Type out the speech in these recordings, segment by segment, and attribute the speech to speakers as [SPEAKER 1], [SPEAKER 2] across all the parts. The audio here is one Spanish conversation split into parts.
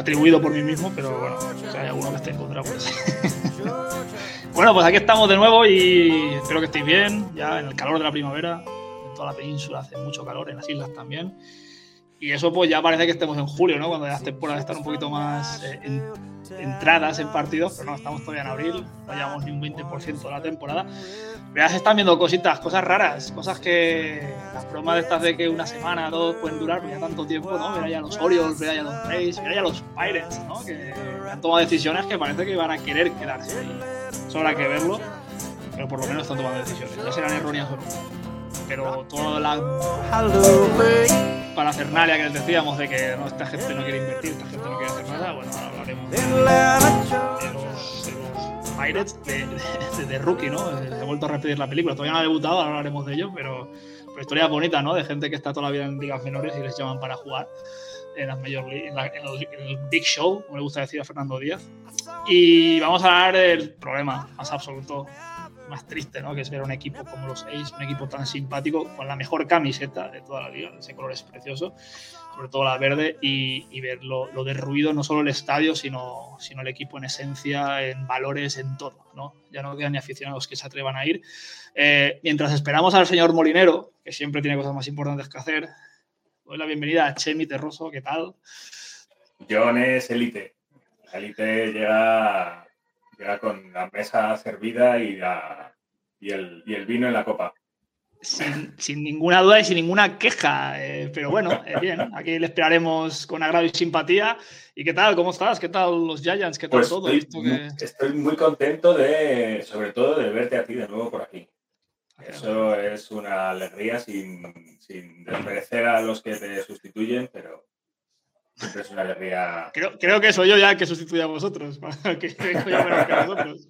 [SPEAKER 1] atribuido por mí mismo, pero bueno, si hay alguno que esté en contra, pues. bueno, pues aquí estamos de nuevo y espero que estéis bien, ya en el calor de la primavera. En toda la península hace mucho calor, en las islas también. Y eso pues ya parece que estemos en julio, ¿no? Cuando las temporadas están un poquito más eh, en- entradas en partidos, pero no, estamos todavía en abril, no llevamos ni un 20% de la temporada. Ya se están viendo cositas, cosas raras, cosas que las bromas de estas de que una semana, dos pueden durar, pero ya tanto tiempo, ¿no? Mira ya los Orioles, mira ya los Rays, mira ya los Pirates, ¿no? Que han tomado decisiones que parece que van a querer quedarse ahí. Eso habrá que verlo, pero por lo menos están tomando decisiones. Ya serán erróneas o no. Pero toda la parafernalia que les decíamos de que no, esta gente no quiere invertir, esta gente no quiere hacer nada, bueno, ahora hablaremos de los, de los Pirates de, de- de Rookie, ¿no? Ha vuelto a repetir la película. Todavía no ha debutado, ahora hablaremos de ello, pero, pero historia bonita, ¿no? De gente que está toda la vida en ligas menores y les llaman para jugar en las League, en, la- en el, en el Big Show, como le gusta decir a Fernando Díaz. Y vamos a hablar del problema más absoluto, más triste, ¿no? Que es ver un equipo como los A's, un equipo tan simpático, con la mejor camiseta de toda la liga. Ese color es precioso sobre todo la verde, y, y ver lo, derruido, no solo el estadio, sino, el equipo en esencia, en valores, en todo. ¿no? Ya no quedan ni aficionados que se atrevan a ir. Eh, mientras esperamos al señor Molinero, que siempre tiene cosas más importantes que hacer, doy la bienvenida a Chemi Terroso, ¿qué tal?
[SPEAKER 2] John es élite. Élite llega, llega con la mesa servida y, la- y, el, y el vino en la copa.
[SPEAKER 1] Sin, sin ninguna duda y sin ninguna queja, eh, pero bueno, eh, bien, aquí le esperaremos con agrado y simpatía. ¿Y qué tal? ¿Cómo estás? ¿Qué tal los Giants? ¿Qué tal
[SPEAKER 2] Pues
[SPEAKER 1] todo?
[SPEAKER 2] estoy,
[SPEAKER 1] Visto que-
[SPEAKER 2] estoy muy contento de, sobre todo, de verte a ti de nuevo por aquí. Eso es una alegría sin, sin desmerecer a los que te sustituyen, pero siempre es una alegría.
[SPEAKER 1] Creo, creo que soy yo ya que sustituye a vosotros, para que vosotros.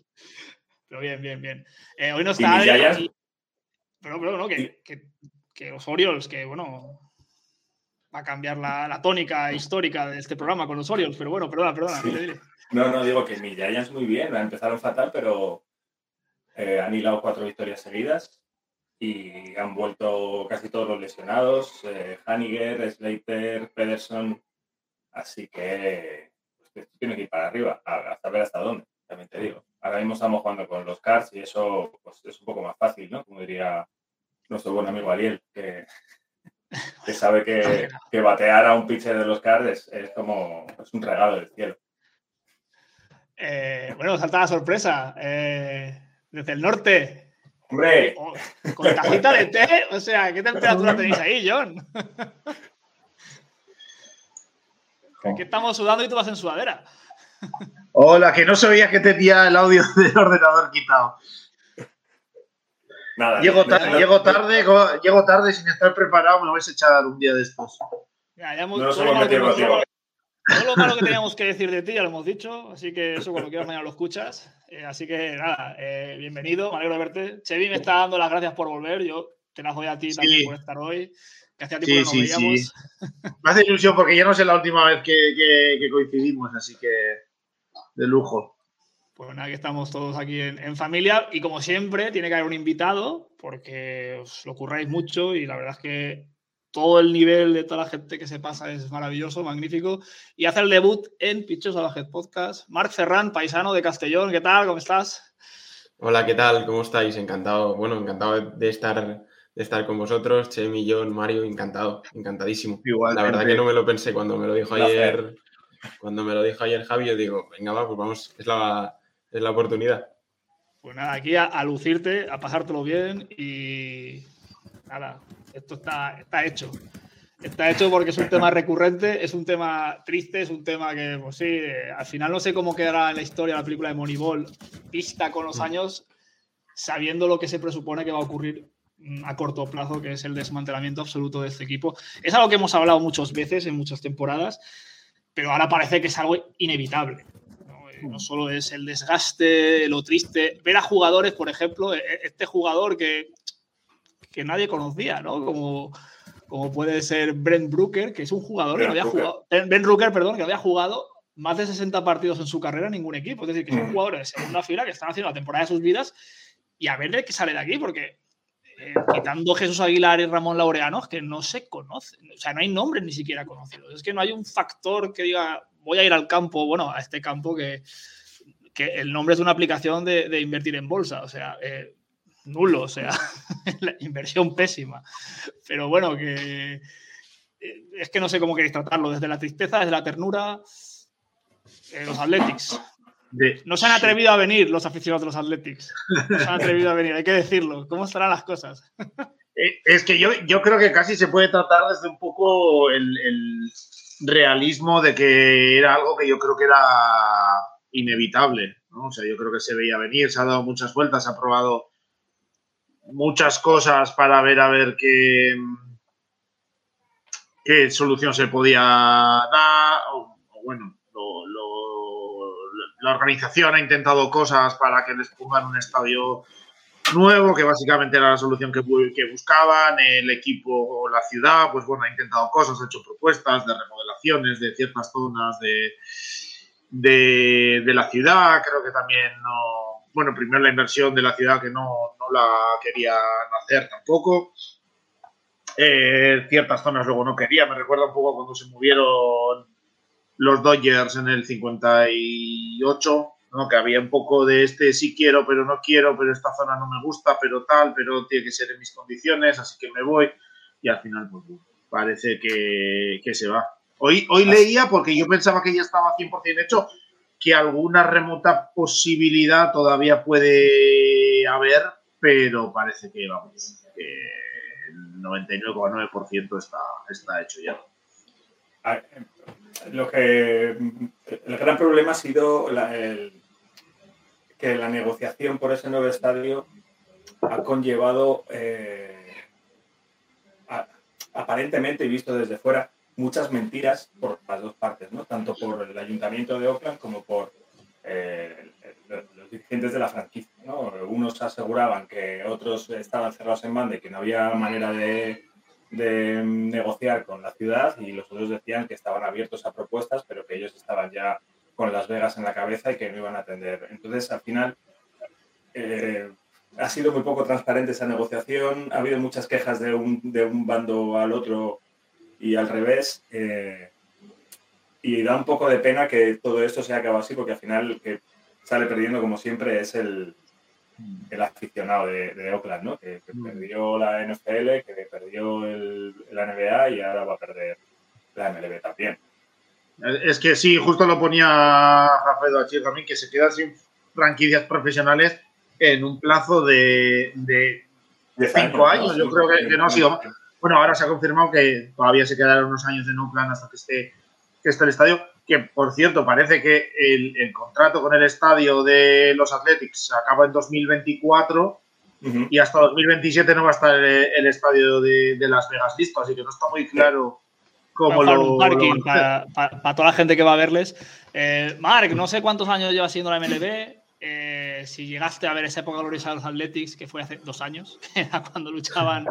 [SPEAKER 1] Pero bien, bien, bien. Eh, hoy no
[SPEAKER 2] ¿Y
[SPEAKER 1] está Adri, y- Pero, pero no, que, que- que los Orioles, que bueno, va a cambiar la, la tónica histórica de este programa con los Orioles, pero bueno, perdona, perdona,
[SPEAKER 2] Sí.
[SPEAKER 1] dile, dile.
[SPEAKER 2] No, no, digo que mis Giants muy bien, empezaron fatal, pero eh, han hilado cuatro victorias seguidas y han vuelto casi todos los lesionados, eh, Haniger, Slater, Pederson, así que pues, esto tiene que ir para arriba, a, a saber hasta dónde, también te digo. Ahora mismo estamos jugando con los Cards y eso pues, es un poco más fácil, ¿no? Como diría nuestro buen amigo Ariel, que, que sabe que, que batear a un pitcher de los Cards es, es como es un regalo del cielo.
[SPEAKER 1] Eh, bueno, salta la sorpresa. eh, desde el norte,
[SPEAKER 2] ¡Hombre!
[SPEAKER 1] oh, con tacita de té, o sea, ¿qué temperatura tenéis ahí, John? Aquí estamos sudando y tú vas en sudadera.
[SPEAKER 3] Hola, que no sabía que tenía el audio del ordenador quitado.
[SPEAKER 2] Nada,
[SPEAKER 3] Llego,
[SPEAKER 2] no-
[SPEAKER 3] tar-
[SPEAKER 2] no-
[SPEAKER 3] llego tarde, go- llego tarde sin estar preparado, me lo vais a echar un día después.
[SPEAKER 1] Ya, ya hemos-
[SPEAKER 2] No nos
[SPEAKER 1] todo lo
[SPEAKER 2] hemos
[SPEAKER 1] malo que
[SPEAKER 2] metido contigo.
[SPEAKER 1] Todo lo malo que teníamos que decir de ti ya lo hemos dicho, así que eso cuando quieras mañana lo escuchas. Eh, así que nada, eh, bienvenido, me alegro de verte. Chevy me está dando las gracias por volver, yo te las doy a ti
[SPEAKER 3] Sí.
[SPEAKER 1] también por estar hoy, que hacía tiempo
[SPEAKER 3] Sí,
[SPEAKER 1] que no
[SPEAKER 3] sí,
[SPEAKER 1] veíamos.
[SPEAKER 3] sí. Me hace ilusión porque ya no sé la última vez que, que- que coincidimos, así que de lujo.
[SPEAKER 1] Pues nada, que estamos todos aquí en, en familia y como siempre tiene que haber un invitado porque os lo curráis mucho y la verdad es que todo el nivel de toda la gente que se pasa es maravilloso, magnífico. Y hace el debut en Pichos a la Head Podcast. Marc Ferran, paisano de Castellón, ¿qué tal? ¿Cómo estás?
[SPEAKER 4] Hola, ¿qué tal? ¿Cómo estáis? Encantado, bueno, encantado de estar, de estar con vosotros, Chemi, John, Mario, encantado, encantadísimo. La verdad que no me lo pensé cuando me lo dijo ayer, cuando me lo dijo ayer Javi, yo digo, venga, va, pues vamos, es la, es la oportunidad.
[SPEAKER 1] Pues nada, aquí a, a lucirte, a pasártelo bien y nada, esto está, está hecho. Está hecho porque es un tema recurrente, es un tema triste, es un tema que, pues sí, eh, al final no sé cómo quedará en la historia la película de Moneyball, vista con los años, sabiendo lo que se presupone que va a ocurrir mm, a corto plazo, que es el desmantelamiento absoluto de este equipo. Es algo que hemos hablado muchas veces en muchas temporadas pero ahora parece que es algo inevitable. ¿no? Eh, no solo es el desgaste, lo triste. Ver a jugadores, por ejemplo, e- e- este jugador que, que nadie conocía, ¿no? Como, como puede ser Brent Brooker, que es un jugador que no
[SPEAKER 2] Brent
[SPEAKER 1] había
[SPEAKER 2] Brooker.
[SPEAKER 1] jugado. Ben Ben Brooker, perdón, que había jugado más de 60 partidos en su carrera en ningún equipo. Es decir, que son
[SPEAKER 2] Mm.
[SPEAKER 1] jugadores de segunda fila que están haciendo la temporada de sus vidas y a ver de qué sale de aquí, porque eh, quitando Jesús Aguilar y Ramón Laureano, que no se conocen. O sea, no hay nombres ni siquiera conocidos. Es que no hay un factor que diga, voy a ir al campo, bueno, a este campo que, el nombre es una aplicación de, invertir en bolsa. O sea, eh, nulo, o sea, la inversión pésima. Pero bueno, que eh, es que no sé cómo queréis tratarlo, desde la tristeza, desde la ternura. los Athletics.
[SPEAKER 3] De-
[SPEAKER 1] No se han atrevido a venir los aficionados de los Athletics. No se han atrevido a venir, hay que decirlo. ¿Cómo estarán las cosas?
[SPEAKER 3] Eh, Es que yo, yo creo que casi se puede tratar desde un poco el, el realismo de que era algo que yo creo que era inevitable. ¿no? O sea, yo creo que se veía venir, se ha dado muchas vueltas, se ha probado muchas cosas para ver a ver qué, qué solución se podía dar. O, o bueno, lo- la organización ha intentado cosas para que les pongan un estadio nuevo, que básicamente era la solución que, que buscaban. El equipo o la ciudad, pues bueno, ha intentado cosas, ha hecho propuestas de remodelaciones de ciertas zonas de, de, de la ciudad. Creo que también no. Bueno, primero la inversión de la ciudad que no, no la querían hacer tampoco. Eh, ciertas zonas luego no quería. Me recuerda un poco cuando se movieron los Dodgers en el 58, ¿no? que había un poco de este sí quiero, pero no quiero, pero esta zona no me gusta, pero tal, pero tiene que ser en mis condiciones, así que me voy. Y al final, pues bueno, parece que, que se va. Hoy, hoy leía, porque yo pensaba que ya estaba 100% hecho, que alguna remota posibilidad todavía puede haber, pero parece que, vamos, que el 99,9% está, está hecho ya.
[SPEAKER 2] Lo que el gran problema ha sido que la negociación por ese nuevo estadio ha conllevado eh, aparentemente y visto desde fuera muchas mentiras por las dos partes, ¿no? Tanto por el ayuntamiento de Oakland como por eh, los dirigentes de la franquicia, ¿no? Unos aseguraban que otros estaban cerrados en banda y que no había manera de, de negociar con la ciudad y los otros decían que estaban abiertos a propuestas, pero que ellos estaban ya con Las Vegas en la cabeza y que no iban a atender. Entonces, al final, eh, ha sido muy poco transparente esa negociación, ha habido muchas quejas de un, de un bando al otro y al revés. eh, y da un poco de pena que todo esto se acabado así, porque al final que sale perdiendo, como siempre, es el, el aficionado de, de Oakland, ¿no? Que, que
[SPEAKER 3] Mm.
[SPEAKER 2] perdió la NFL, que perdió el, la NBA y ahora va a perder la MLB también.
[SPEAKER 3] Es que sí, justo lo ponía Rafael Achir también, que se quedan sin franquicias profesionales en un plazo de, de Cinco años, yo creo que- que no ha sido más. Bueno, ahora se ha confirmado que todavía se quedarán unos años en Oakland hasta que esté, que esté el estadio. Que, por cierto, parece que el, el contrato con el estadio de los Athletics acaba en 2024
[SPEAKER 2] Ujú.
[SPEAKER 3] y hasta 2027 no va a estar el, el estadio de, de Las Vegas listo, así que no está muy claro cómo
[SPEAKER 1] Para
[SPEAKER 3] lo.
[SPEAKER 1] un parking,
[SPEAKER 3] lo van a hacer.
[SPEAKER 1] para, para- para toda la gente que va a verles. Eh, Marc, no sé cuántos años llevas siendo la MLB. eh, si llegaste a ver esa época gloriosa de los Athletics, que fue hace dos años, que era cuando luchaban,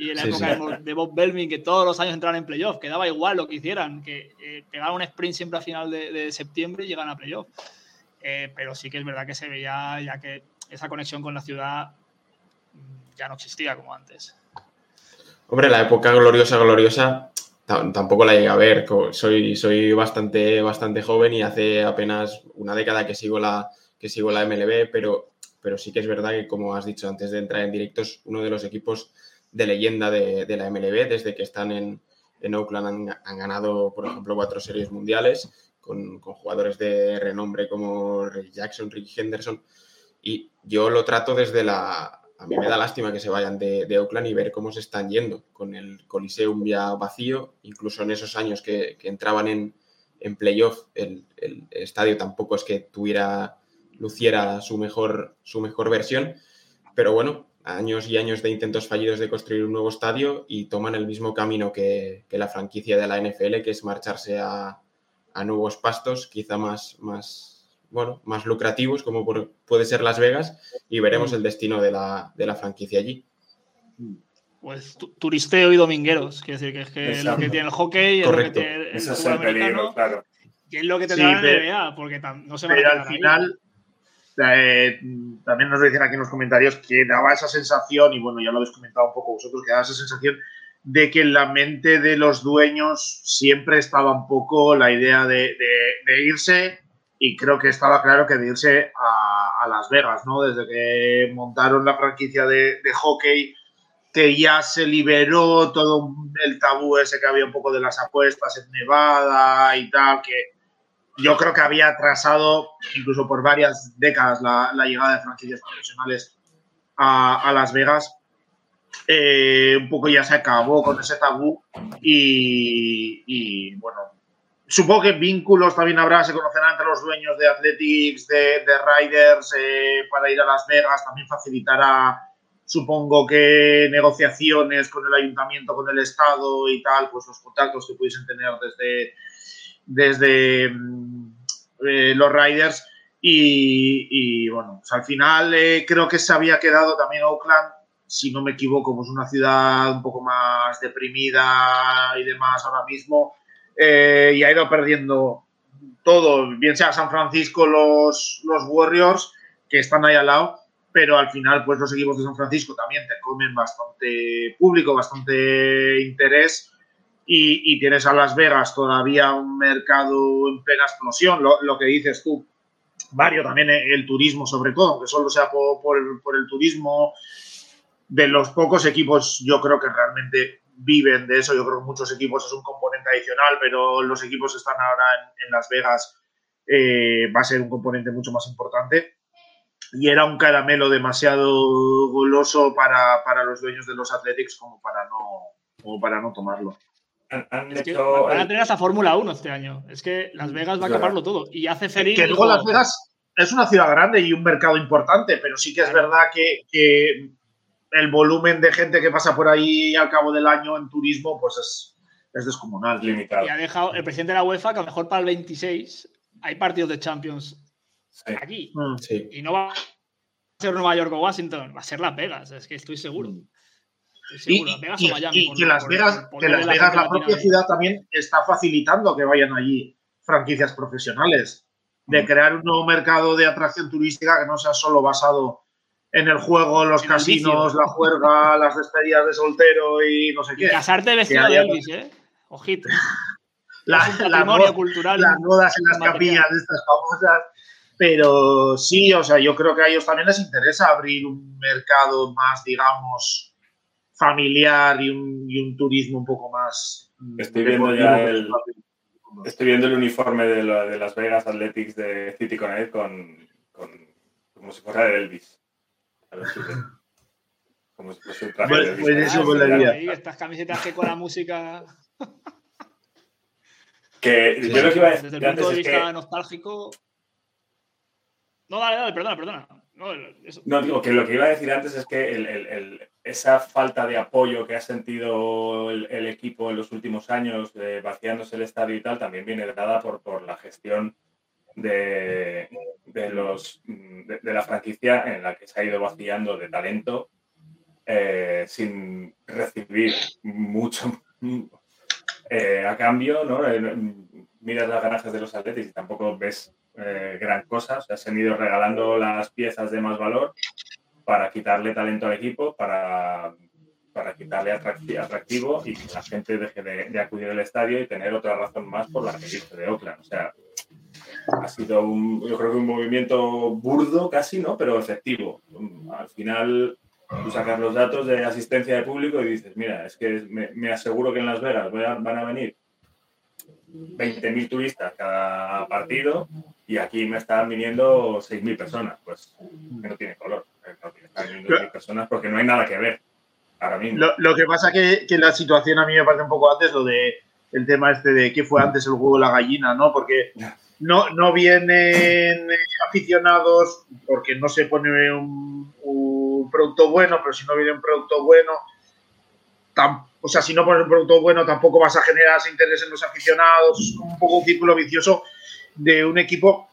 [SPEAKER 1] y en la
[SPEAKER 4] Sí,
[SPEAKER 1] época
[SPEAKER 4] sí.
[SPEAKER 1] de Bob Belvin, que todos los años entraban en playoff, que daba igual lo que hicieran, que eh, pegaban un sprint siempre a final de, de septiembre y llegan a playoff. Eh, pero sí que es verdad que se veía ya que esa conexión con la ciudad mm, ya no existía como antes.
[SPEAKER 4] Hombre, la época gloriosa, gloriosa, ta- tampoco la llegué a ver. Soy, soy bastante, bastante joven y hace apenas una década que sigo la, que sigo la MLB, pero, pero sí que es verdad que, como has dicho antes de entrar en directo, es uno de los equipos de leyenda de, de la MLB. Desde que están en, en Oakland han, ganado, por ejemplo, cuatro series mundiales con, con jugadores de renombre como Ray Jackson, Rick Henderson. Y yo lo trato desde la... A mí me da lástima que se vayan de, de Oakland y ver cómo se están yendo, con el Coliseum ya vacío, incluso en esos años que, que entraban en, en playoff, el, el estadio tampoco es que tuviera, luciera su mejor, su mejor versión, pero bueno, años y años de intentos fallidos de construir un nuevo estadio y toman el mismo camino que, que la franquicia de la NFL, que es marcharse a, a nuevos pastos, quizá más, más, bueno, más lucrativos, como por- puede ser Las Vegas, y veremos el destino de la, de la franquicia allí.
[SPEAKER 1] Pues tu- turisteo y domingueros. Quiere decir que es que lo que tiene el hockey,
[SPEAKER 4] Correcto.
[SPEAKER 1] es lo que tiene el
[SPEAKER 2] Ese es el peligro, claro.
[SPEAKER 1] y es lo que
[SPEAKER 3] Sí,
[SPEAKER 1] tendrá la
[SPEAKER 3] pero-
[SPEAKER 1] NBA, porque tam- no se van a
[SPEAKER 3] Pero al
[SPEAKER 1] ahí.
[SPEAKER 3] Eh, también nos dicen aquí en los comentarios que daba esa sensación, y bueno, ya lo habéis comentado un poco vosotros, que daba esa sensación de que en la mente de los dueños siempre estaba un poco la idea de, irse, y creo que estaba claro que de irse a, a Las Vegas, ¿no? Desde que montaron la franquicia de, de hockey, que ya se liberó todo el tabú ese que había un poco de las apuestas en Nevada y tal, que yo creo que había atrasado incluso por varias décadas la, la llegada de franquicias profesionales a, a Las Vegas. Eh, un poco ya se acabó con ese tabú y, y, bueno, supongo que vínculos también habrá, se conocerán entre los dueños de Athletics, de, de Riders eh, para ir a Las Vegas, también facilitará supongo que negociaciones con el ayuntamiento, con el Estado y tal, pues los contactos que pudiesen tener desde, desde mm, eh, los Riders. Y, y, bueno, pues al final eh, creo que se había quedado también Oakland, si no me equivoco, pues una ciudad un poco más deprimida y demás ahora mismo. eh, y ha ido perdiendo todo, bien sea San Francisco, los, los Warriors, que están ahí al lado, pero al final, pues los equipos de San Francisco también te comen bastante público, bastante interés. Y, y tienes a Las Vegas todavía un mercado en plena explosión, lo, lo que dices tú, Mario, también el turismo sobre todo, aunque solo sea por, por, el, por el turismo, de los pocos equipos yo creo que realmente viven de eso, yo creo que muchos equipos es un componente adicional, pero los equipos que están ahora en, en Las Vegas eh, va a ser un componente mucho más importante y era un caramelo demasiado goloso para, para, los dueños de los Athletics como para no, como para no tomarlo.
[SPEAKER 2] Han, han
[SPEAKER 1] Es que
[SPEAKER 2] hecho
[SPEAKER 1] van a tener hasta Fórmula 1 este año. Es que Las Vegas va a acabarlo todo. Y hace feliz.
[SPEAKER 3] Que luego Las Vegas es una ciudad grande y un mercado importante, pero sí que es verdad que, que el volumen de gente que pasa por ahí al cabo del año en turismo pues es, es descomunal.
[SPEAKER 2] limitado.
[SPEAKER 1] Y ha dejado el presidente de la UEFA que a lo mejor para el 26 hay partidos de Champions
[SPEAKER 2] Sí.
[SPEAKER 1] aquí.
[SPEAKER 3] Mm.
[SPEAKER 4] Sí.
[SPEAKER 1] Y no va a ser Nueva York o Washington, va a ser Las Vegas. Es que estoy seguro.
[SPEAKER 3] Y,
[SPEAKER 1] Vegas
[SPEAKER 3] y-
[SPEAKER 1] o Miami.
[SPEAKER 3] y
[SPEAKER 1] por-
[SPEAKER 3] que Las Vegas, que Las
[SPEAKER 1] la
[SPEAKER 3] Vegas, la propia
[SPEAKER 1] ahí.
[SPEAKER 3] ciudad también está facilitando que vayan allí franquicias profesionales, de
[SPEAKER 2] Mm.
[SPEAKER 3] crear un nuevo mercado de atracción turística que no sea solo basado en el juego, los
[SPEAKER 1] En
[SPEAKER 3] casinos, la juerga, las despedidas de soltero y no sé
[SPEAKER 1] Y
[SPEAKER 3] qué.
[SPEAKER 1] casarte vestido de Elvis, ¿eh? Ojito.
[SPEAKER 3] La- la
[SPEAKER 1] cultural.
[SPEAKER 3] las bodas en las
[SPEAKER 1] material.
[SPEAKER 3] capillas de estas famosas. Pero sí, o sea, yo creo que a ellos también les interesa abrir un mercado más, digamos, familiar y un, y un turismo un poco más. mm,
[SPEAKER 2] Estoy viendo ya el-. Estoy viendo el uniforme de, la- de Las Vegas Athletics de City Connect con, con como si fuera de Elvis. A ver si ven. Como si fuese un traje
[SPEAKER 3] Pues-
[SPEAKER 2] de Elvis.
[SPEAKER 3] pues
[SPEAKER 1] Ah,
[SPEAKER 3] eso
[SPEAKER 1] ahí, estas camisetas que con la música.
[SPEAKER 2] Que yo lo que iba a
[SPEAKER 1] Desde
[SPEAKER 2] decir
[SPEAKER 1] el punto
[SPEAKER 2] antes
[SPEAKER 1] de vista
[SPEAKER 2] que
[SPEAKER 1] nostálgico. No, dale, dale, perdona, perdona. No, eso-
[SPEAKER 2] No, digo que lo que iba a decir antes es que el- el- el- esa falta de apoyo que ha sentido el, equipo en los últimos años, eh, vaciándose el estadio y tal, también viene dada por, por la gestión de, de los, de, la franquicia en la que se ha ido vaciando de talento eh, sin recibir mucho eh, a cambio. ¿no? Eh, miras las ganancias de los Atletis y tampoco ves gran cosa. Se han ido regalando las piezas de más valor para quitarle talento al equipo, para, para quitarle atracti- atractivo y que la gente deje de, acudir al estadio y tener otra razón más por la que irse de Oakland. O sea, ha sido un, yo creo que un movimiento burdo casi, ¿no? Pero efectivo. Al final tú sacas los datos de asistencia de público y dices, mira, es que me, aseguro que en Las Vegas van a venir 20.000 turistas cada partido y aquí me están viniendo 6.000 personas. Pues que no tiene color. No tiene, están viniendo 6.000 personas porque no hay nada que ver ahora mismo.
[SPEAKER 3] Lo, lo que pasa que, que la situación a mí me parece un poco antes lo de el tema este de qué fue antes el huevo o la gallina, ¿no? Porque no, no vienen eh, aficionados porque no se pone un, un producto bueno, pero si no viene un producto bueno, tam- o sea, si no pones un producto bueno, tampoco vas a generar ese interés en los aficionados. Es como un poco un círculo vicioso de un equipo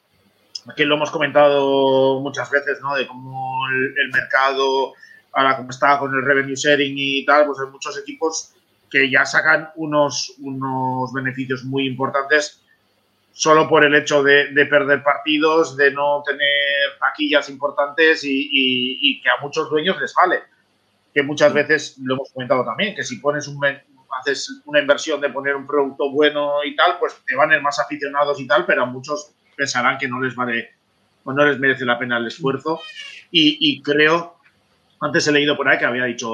[SPEAKER 3] que lo hemos comentado muchas veces, ¿no? De cómo el, el mercado, ahora como está con el revenue sharing y tal, pues hay muchos equipos que ya sacan unos, unos beneficios muy importantes solo por el hecho de, de perder partidos, de no tener taquillas importantes y, y- y que a muchos dueños les vale. Que muchas veces lo hemos comentado también, que si pones un, haces una inversión de poner un producto bueno y tal, pues te van a ir más aficionados y tal, pero a muchos pensarán que no les vale o no les merece la pena el esfuerzo. Y, y creo, antes he leído por ahí que había dicho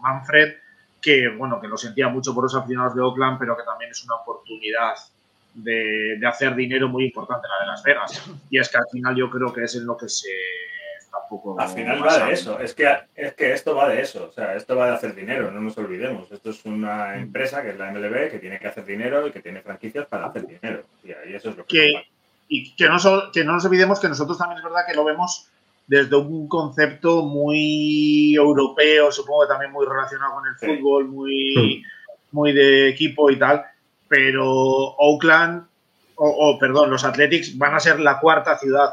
[SPEAKER 3] Manfred que bueno, que lo sentía mucho por los aficionados de Oakland, pero que también es una oportunidad de, de hacer dinero muy importante la de Las Vegas. Y es que al final yo creo que es en lo que se está un poco
[SPEAKER 2] Al final va de eso, es que, es que esto va de eso, o sea, esto va de hacer dinero, no nos olvidemos. Esto es una empresa que es la MLB que tiene que hacer dinero y que tiene franquicias para hacer dinero. Y ahí eso es lo que...
[SPEAKER 3] Que- y que no, que no nos olvidemos que nosotros también es verdad que lo vemos desde un concepto muy europeo, supongo que también muy relacionado con el fútbol, muy, muy de equipo y tal, pero Oakland, o, o, perdón, los Athletics van a ser la cuarta ciudad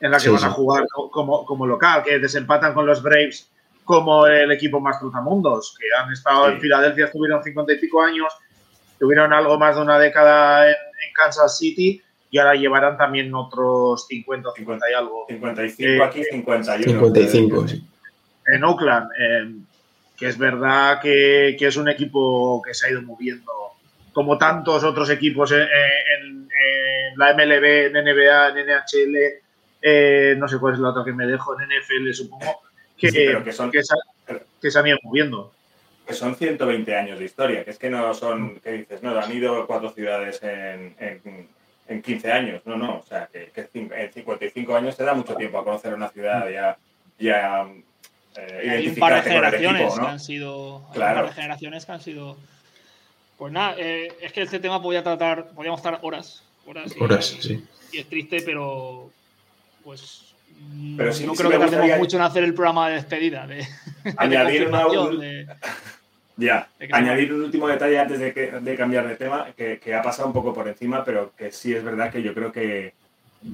[SPEAKER 3] en la que
[SPEAKER 4] Sí,
[SPEAKER 3] van a jugar co- como, como local, que desempatan con los Braves como el equipo más trotamundos, que han estado
[SPEAKER 2] Sí.
[SPEAKER 3] en Filadelfia, estuvieron cincuenta y pico años, tuvieron algo más de una década en, en Kansas City y ahora llevarán también otros 50 o 50 y algo
[SPEAKER 2] 55
[SPEAKER 3] Eh,
[SPEAKER 2] aquí, 51.
[SPEAKER 4] 55, sí.
[SPEAKER 3] en Oakland, eh, que es verdad que, que es un equipo que se ha ido moviendo, como tantos otros equipos en, en- en la MLB, en NBA, en NHL, eh, no sé cuál es la otra que me dejo, en NFL supongo, que,
[SPEAKER 2] Sí, pero que son-
[SPEAKER 3] que se, que se han ido moviendo.
[SPEAKER 2] Que son 120 años de historia, que es que no son, ¿qué dices? No, han ido cuatro ciudades en, en, en 15 años, no, no, o sea, que, que en 55 años te da mucho tiempo a conocer una ciudad y a, y a, eh,
[SPEAKER 1] Hay un par de generaciones
[SPEAKER 2] equipo,
[SPEAKER 1] que
[SPEAKER 2] ¿no?
[SPEAKER 1] han sido. hay
[SPEAKER 2] Claro.
[SPEAKER 1] Un par de generaciones que han sido. Pues nada, eh, es que este tema podía tratar, podíamos estar horas. Horas, y,
[SPEAKER 4] Horas, sí.
[SPEAKER 1] y es triste, pero. Pues. mm,
[SPEAKER 2] Pero sí-
[SPEAKER 1] no
[SPEAKER 2] sí
[SPEAKER 1] creo que tardemos
[SPEAKER 2] gustaría-
[SPEAKER 1] mucho en hacer el programa de despedida. De, de
[SPEAKER 2] Añadir una-
[SPEAKER 1] de-
[SPEAKER 2] Ya, añadir un último detalle antes de, que- de cambiar de tema, que, que ha pasado un poco por encima, pero que sí es verdad que yo creo que,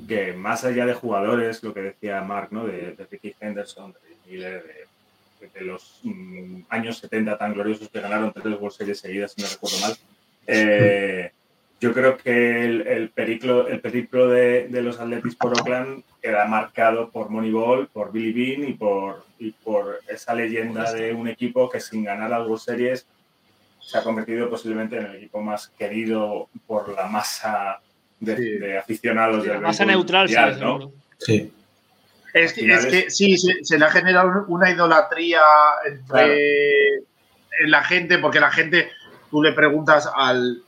[SPEAKER 2] que más allá de jugadores, lo que decía Mark, ¿no? de, de Ricky Henderson, de los mm, años 70 tan gloriosos que ganaron tres World Series seguidas, si no recuerdo mal, eh, yo creo que el, el periplo, el periplo de, de los Athletics por Oakland queda marcado por Moneyball, por Billy Bean y por, y por esa leyenda de un equipo que sin ganar las World Series se ha convertido posiblemente en el equipo más querido por la masa de,
[SPEAKER 3] Sí.
[SPEAKER 2] de aficionados del
[SPEAKER 1] masa neutral,
[SPEAKER 2] ¿no?
[SPEAKER 4] Sí.
[SPEAKER 3] Es que, es sí, se, se le ha generado una idolatría entre en la gente, porque la gente, tú le preguntas al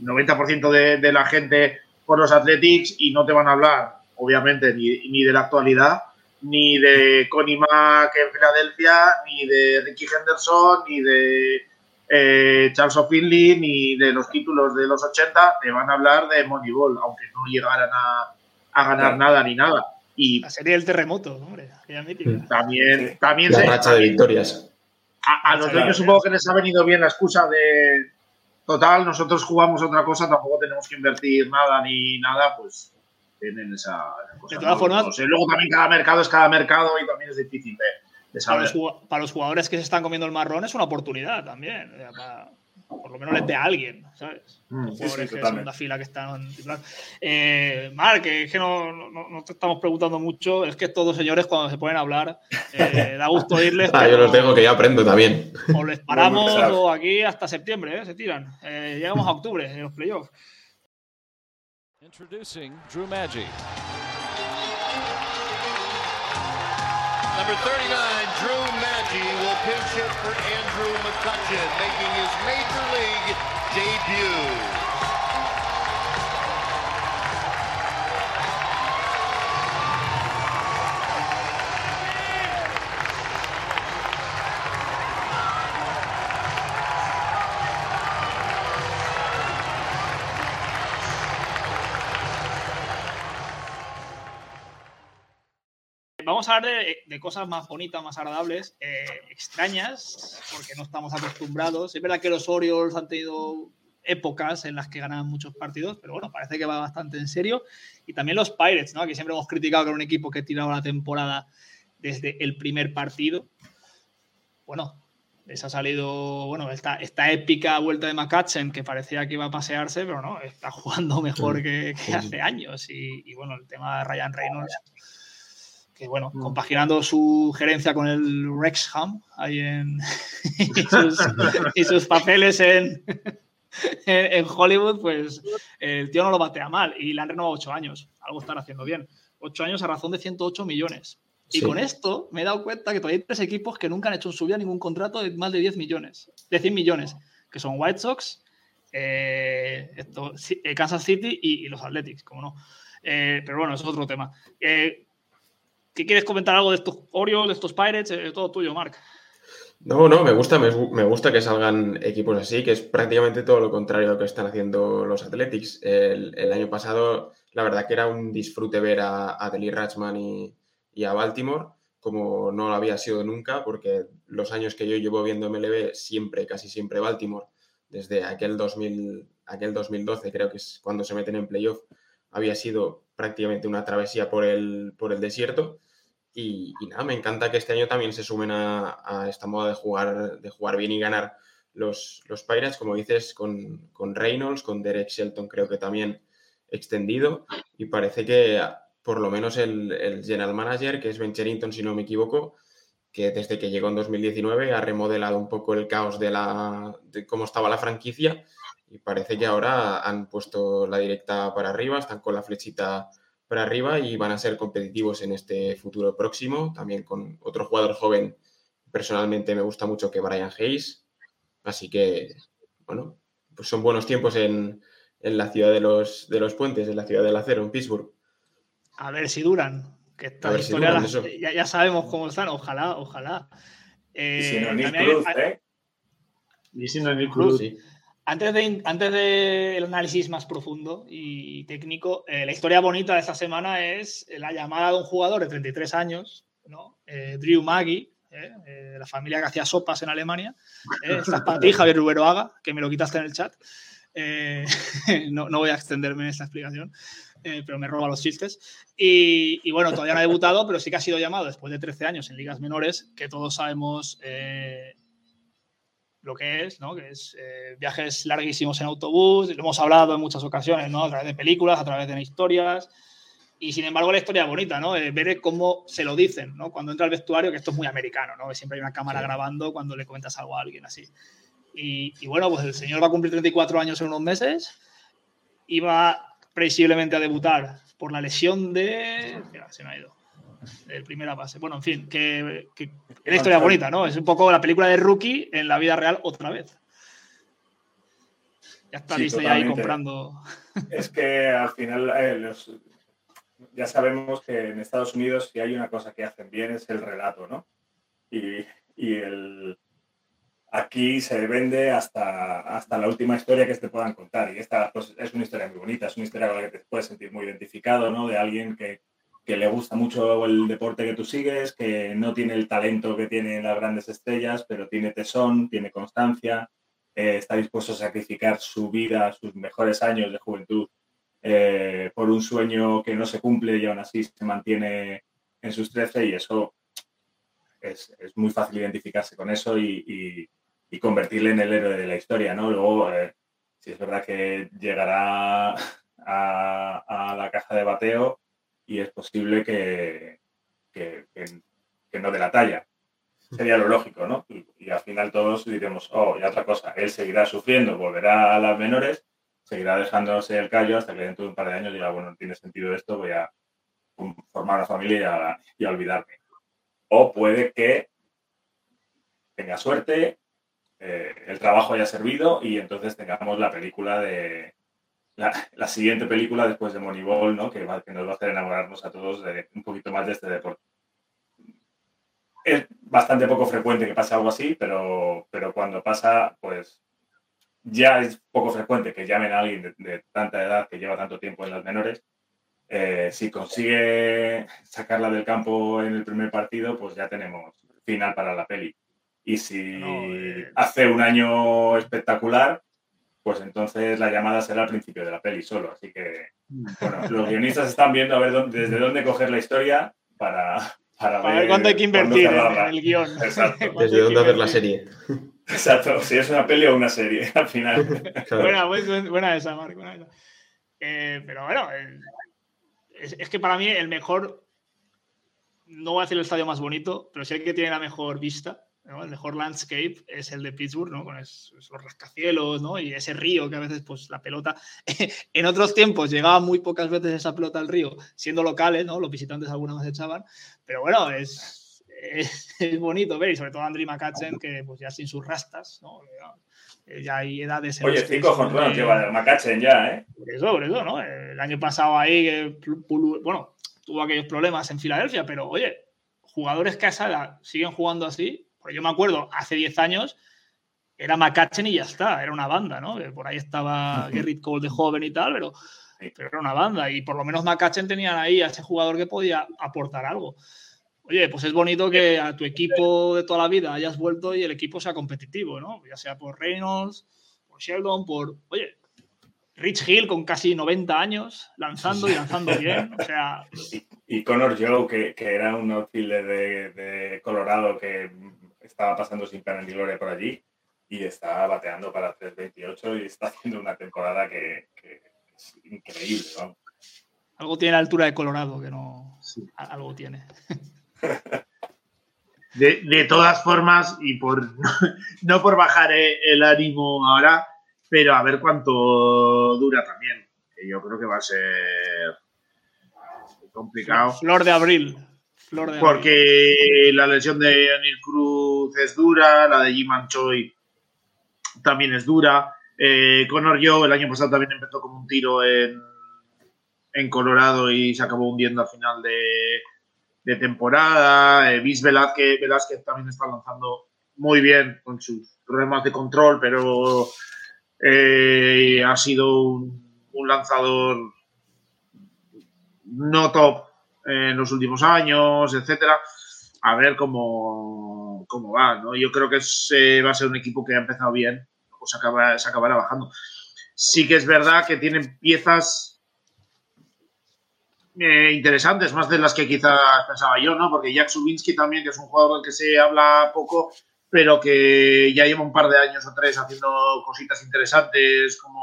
[SPEAKER 3] 90% de, de la gente por los Athletics y no te van a hablar, obviamente, ni, ni de la actualidad, ni de Connie Mack en Filadelfia, ni de Ricky Henderson, ni de eh, Charles O'Finley, ni de los títulos de los 80, te van a hablar de Moneyball, aunque no llegaran a, a ganar
[SPEAKER 2] Claro.
[SPEAKER 3] nada ni nada. Y
[SPEAKER 1] La serie del terremoto, hombre.
[SPEAKER 3] También, también
[SPEAKER 4] La
[SPEAKER 3] se-
[SPEAKER 4] racha de victorias.
[SPEAKER 3] a, a los dueños supongo que les ha venido bien la excusa de total, nosotros jugamos otra cosa, tampoco tenemos que invertir nada ni nada, pues tienen esa, esa cosa.
[SPEAKER 1] De todas formas-
[SPEAKER 3] no sé. luego también cada mercado es cada mercado y también es difícil de, de
[SPEAKER 1] Para
[SPEAKER 3] saber.
[SPEAKER 1] los, para los jugadores que se están comiendo el marrón es una oportunidad también. o sea, para- por lo menos les ve a alguien, ¿sabes?
[SPEAKER 3] Mm.
[SPEAKER 1] Los
[SPEAKER 2] Sí,
[SPEAKER 1] jugadores
[SPEAKER 2] sí,
[SPEAKER 1] que de
[SPEAKER 2] totalmente.
[SPEAKER 1] segunda fila que están. Eh, que es que no, no- no te estamos preguntando mucho. Es que estos dos señores, cuando se pueden hablar, eh, da gusto oírles.
[SPEAKER 4] Ah, yo los dejo que yo aprendo también.
[SPEAKER 1] O les paramos o aquí hasta septiembre, ¿eh? se tiran. Eh, llegamos a octubre en los playoffs.
[SPEAKER 5] Introducing Drew Maggi.
[SPEAKER 6] Number 39, Drew Maggi will pinch hit for Andrew McCutcheon, making his major league debut.
[SPEAKER 1] Vamos a hablar de, de cosas más bonitas, más agradables, eh, extrañas, porque no estamos acostumbrados. Es verdad que los Orioles han tenido épocas en las que ganan muchos partidos, pero bueno, parece que va bastante en serio. Y también los Pirates, ¿no? Que siempre hemos criticado que era un equipo que tiraba la temporada desde el primer partido. Bueno, les ha salido, bueno, esta, esta épica vuelta de McCutchen que parecía que iba a pasearse, pero no, está jugando mejor
[SPEAKER 4] Sí,
[SPEAKER 1] que, que hace años. Y, y bueno, el tema de Ryan Reynolds, que bueno,
[SPEAKER 3] Mm.
[SPEAKER 1] compaginando su gerencia con el Wrexham ahí en, y, sus, y sus papeles en, en, Hollywood, pues el tío no lo batea mal y le han renovado ocho años. Algo están haciendo bien. Ocho años a razón de 108 millones. Y
[SPEAKER 4] Sí.
[SPEAKER 1] con esto me he dado cuenta que todavía hay tres equipos que nunca han hecho en su vida ningún contrato de más de 10 millones, de 100 millones, que son White Sox, eh, esto, eh, Kansas City y, y los Athletics, como no. Eh, pero bueno, eso es otro tema. Eh, ¿Qué quieres comentar algo de estos Orioles, de estos Pirates? Eh, todo tuyo, Mark.
[SPEAKER 4] No, no, me gusta, me, gusta que salgan equipos así, que es prácticamente todo lo contrario a lo que están haciendo los Athletics. El, año pasado, la verdad que era un disfrute ver a, a Deli Ratchman y, y a Baltimore, como no lo había sido nunca, porque los años que yo llevo viendo MLB, siempre, casi siempre Baltimore, desde aquel, 2000, aquel 2012, creo que es cuando se meten en playoff, había sido prácticamente una travesía por el, por el desierto. Y, y nada, me encanta que este año también se sumen a, esta moda de jugar, de jugar bien y ganar los, los Pirates, como dices, con, con Reynolds, con Derek Shelton creo que también extendido. Y parece que por lo menos el, el general manager, que es Ben Cherington, si no me equivoco, que desde que llegó en 2019 ha remodelado un poco el caos de, la, de cómo estaba la franquicia y parece que ahora han puesto la directa para arriba, están con la flechita para arriba y van a ser competitivos en este futuro próximo, también con otro jugador joven. Personalmente me gusta mucho que Brian Hayes, así que, bueno, pues son buenos tiempos en, en la ciudad de los, de los puentes, en la ciudad del acero, en Pittsburgh.
[SPEAKER 1] A ver si duran. Que esta
[SPEAKER 4] A ver si
[SPEAKER 1] ya, ya sabemos cómo están, ojalá, ojalá. Eh,
[SPEAKER 2] Y si no, Nick
[SPEAKER 1] también hay-
[SPEAKER 2] Cruz, ¿eh?
[SPEAKER 3] Y el
[SPEAKER 1] Cruz.
[SPEAKER 4] Sí.
[SPEAKER 1] Antes del antes de el análisis más profundo y técnico, eh, la historia bonita de esta semana es la llamada de un jugador de 33 años, ¿no? Eh, Drew Maggi, ¿eh? Eh, de la familia que hacía sopas en Alemania. ¿eh? Estás para ti, Javier Ruberoaga, que me lo quitaste en el chat. Eh, no, no voy a extenderme en esta explicación, eh, pero me roba los chistes. Y, y bueno, todavía no ha debutado, pero sí que ha sido llamado después de 13 años en ligas menores, que todos sabemos eh, lo que es, ¿no? Que es eh, viajes larguísimos en autobús, lo hemos hablado en muchas ocasiones, ¿no? A través de películas, a través de historias. Y sin embargo, la historia es bonita, ¿no? Eh, ver cómo se lo dicen, ¿no? Cuando entra al vestuario, que esto es muy americano, ¿no? Que siempre hay una cámara
[SPEAKER 4] Sí.
[SPEAKER 1] grabando cuando le comentas algo a alguien así. Y, y bueno, pues el señor va a cumplir 34 años en unos meses y va previsiblemente a debutar por la lesión de. Mira, se me ha ido. El primera base. Bueno, en fin, que, que es una historia bonita, ¿no? Es un poco la película de Rookie en la vida real otra vez. Ya está
[SPEAKER 2] Sí,
[SPEAKER 1] Disney ahí comprando.
[SPEAKER 2] Es que al final eh, los- ya sabemos que en Estados Unidos si hay una cosa que hacen bien es el relato, ¿no? Y, y el, aquí se vende hasta, hasta la última historia que te puedan contar. Y esta pues, es una historia muy bonita, es una historia con la que te puedes sentir muy identificado, ¿no? De alguien que, que le gusta mucho el deporte que tú sigues, que no tiene el talento que tienen las grandes estrellas, pero tiene tesón, tiene constancia, eh, está dispuesto a sacrificar su vida, sus mejores años de juventud eh, por un sueño que no se cumple y aún así se mantiene en sus 13 y eso es, es muy fácil identificarse con eso y, y- convertirle en el héroe de la historia, ¿no? Luego, eh, si es verdad que llegará a, a la caja de bateo y es posible que, que, que- que no de la talla. Sería lo lógico, ¿no? Y, y al final todos diremos, oh, y otra cosa, él seguirá sufriendo, volverá a las menores, seguirá dejándose el callo hasta que dentro de un par de años diga, bueno, no tiene sentido esto, voy a formar una familia y a, y a olvidarme. O puede que tenga suerte, eh, el trabajo haya servido y entonces tengamos la película de, la, la siguiente película después de Moneyball, ¿no? Que, va- que nos va a hacer enamorarnos a todos de un poquito más de este deporte. Es bastante poco frecuente que pase algo así, pero, pero cuando pasa, pues ya es poco frecuente que llamen a alguien de, de tanta edad que lleva tanto tiempo en las menores eh, si consigue sacarla del campo en el primer partido, pues ya tenemos final para la peli. Y si
[SPEAKER 1] No, eh.
[SPEAKER 2] hace un año espectacular, pues entonces la llamada será al principio de la peli solo. Así que, bueno, los guionistas están viendo a ver dónde- desde dónde coger la historia para, para,
[SPEAKER 1] Para ver cuánto hay que invertir en, el guion.
[SPEAKER 2] Exacto.
[SPEAKER 4] Desde dónde hacer la serie.
[SPEAKER 2] Exacto, si es una peli o una serie, al final.
[SPEAKER 4] Claro.
[SPEAKER 1] Buena, buena, buena esa, Marc, buena esa. Eh, pero bueno, eh, es, es que para mí el mejor, no voy a decir el estadio más bonito, pero sí el que tiene la mejor vista, ¿no? el mejor landscape es el de Pittsburgh, ¿no? con es- esos rascacielos ¿no? y ese río que a veces pues la pelota, en otros tiempos llegaba muy pocas veces esa pelota al río, siendo locales, ¿no? los visitantes alguna vez echaban, pero bueno, es, es, es bonito ver y sobre todo Andrew McCutcheon que pues ya sin sus rastas, ¿no? Eh, ya hay edades en
[SPEAKER 2] Oye,
[SPEAKER 1] que
[SPEAKER 2] cinco jonrones lleva Macachen ya, ¿eh?
[SPEAKER 1] por eso, por eso, ¿no? El año pasado ahí, pulu- bueno, tuvo aquellos problemas en Filadelfia, pero oye, jugadores que a esa edad siguen jugando así, pues yo me acuerdo, hace 10 años era McCutcheon y ya está, era una banda, ¿no? Por ahí estaba Gerrit Cole de joven y tal, pero, pero era una banda y por lo menos McCutcheon tenían ahí a ese jugador que podía aportar algo. Oye, pues es bonito que a tu equipo de toda la vida hayas vuelto y el equipo sea competitivo, ¿no? Ya sea por Reynolds, por Sheldon, por, oye, Rich Hill con casi 90 años, lanzando y lanzando bien. O sea,
[SPEAKER 2] Y Connor Joe, que, que era un outfielder de, de Colorado que estaba pasando sin pena ni gloria por allí y está bateando para 3.28 y está haciendo una temporada que, que es increíble, vamos.
[SPEAKER 1] algo tiene la altura de Colorado, que no.
[SPEAKER 3] Sí.
[SPEAKER 1] a- Algo tiene.
[SPEAKER 3] De, de todas formas, y por no por bajar eh, el ánimo ahora, pero a ver cuánto dura también. Que yo creo que va a ser complicado.
[SPEAKER 1] Flor de abril. Flor de abril.
[SPEAKER 3] Porque la lesión de Anil Cruz es dura, la de Jim Choi también es dura. Eh, Connor Joe el año pasado también empezó como un tiro en, en Colorado y se acabó hundiendo al final de, de temporada. Eh, Vince Velázquez, Velázquez también está lanzando muy bien con sus problemas de control, pero eh, ha sido un, un lanzador no top en los últimos años, etcétera. A ver cómo, cómo va, ¿no? Yo creo que es, eh, va a ser un equipo que ha empezado bien, o se, acaba, se acabará bajando. Sí que es verdad que tienen piezas eh, interesantes, más de las que quizás pensaba yo, ¿no? Porque Jack Subinsky también, que es un jugador del que se habla poco, pero que ya lleva un par de años o tres haciendo cositas interesantes, como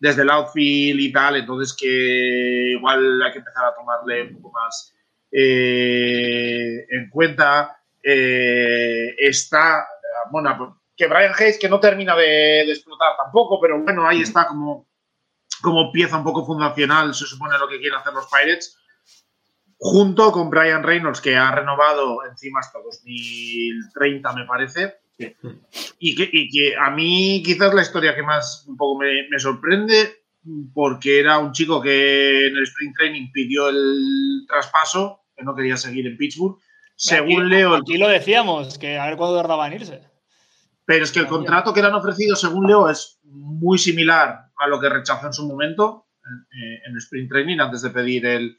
[SPEAKER 3] desde el outfield y tal, entonces que igual hay que empezar a tomarle un poco más eh, en cuenta. Eh, está, bueno, que Brian Hayes, que no termina de, explotar tampoco, pero bueno, ahí está como, como pieza un poco fundacional, se supone lo que quieren hacer los Pirates, junto con Brian Reynolds, que ha renovado encima hasta 2030, me parece.
[SPEAKER 2] Sí.
[SPEAKER 3] Y que, y que a mí quizás la historia que más un poco me, me sorprende, porque era un chico que en el Spring Training pidió el traspaso, que no quería seguir en Pittsburgh. Según
[SPEAKER 1] Aquí-
[SPEAKER 3] leo,
[SPEAKER 1] Aquí lo decíamos, que a ver cuándo tardaba en irse.
[SPEAKER 3] pero es que el contrato que le han ofrecido, según Leo, es muy similar a lo que rechazó en su momento eh, en Spring Training antes de pedir el,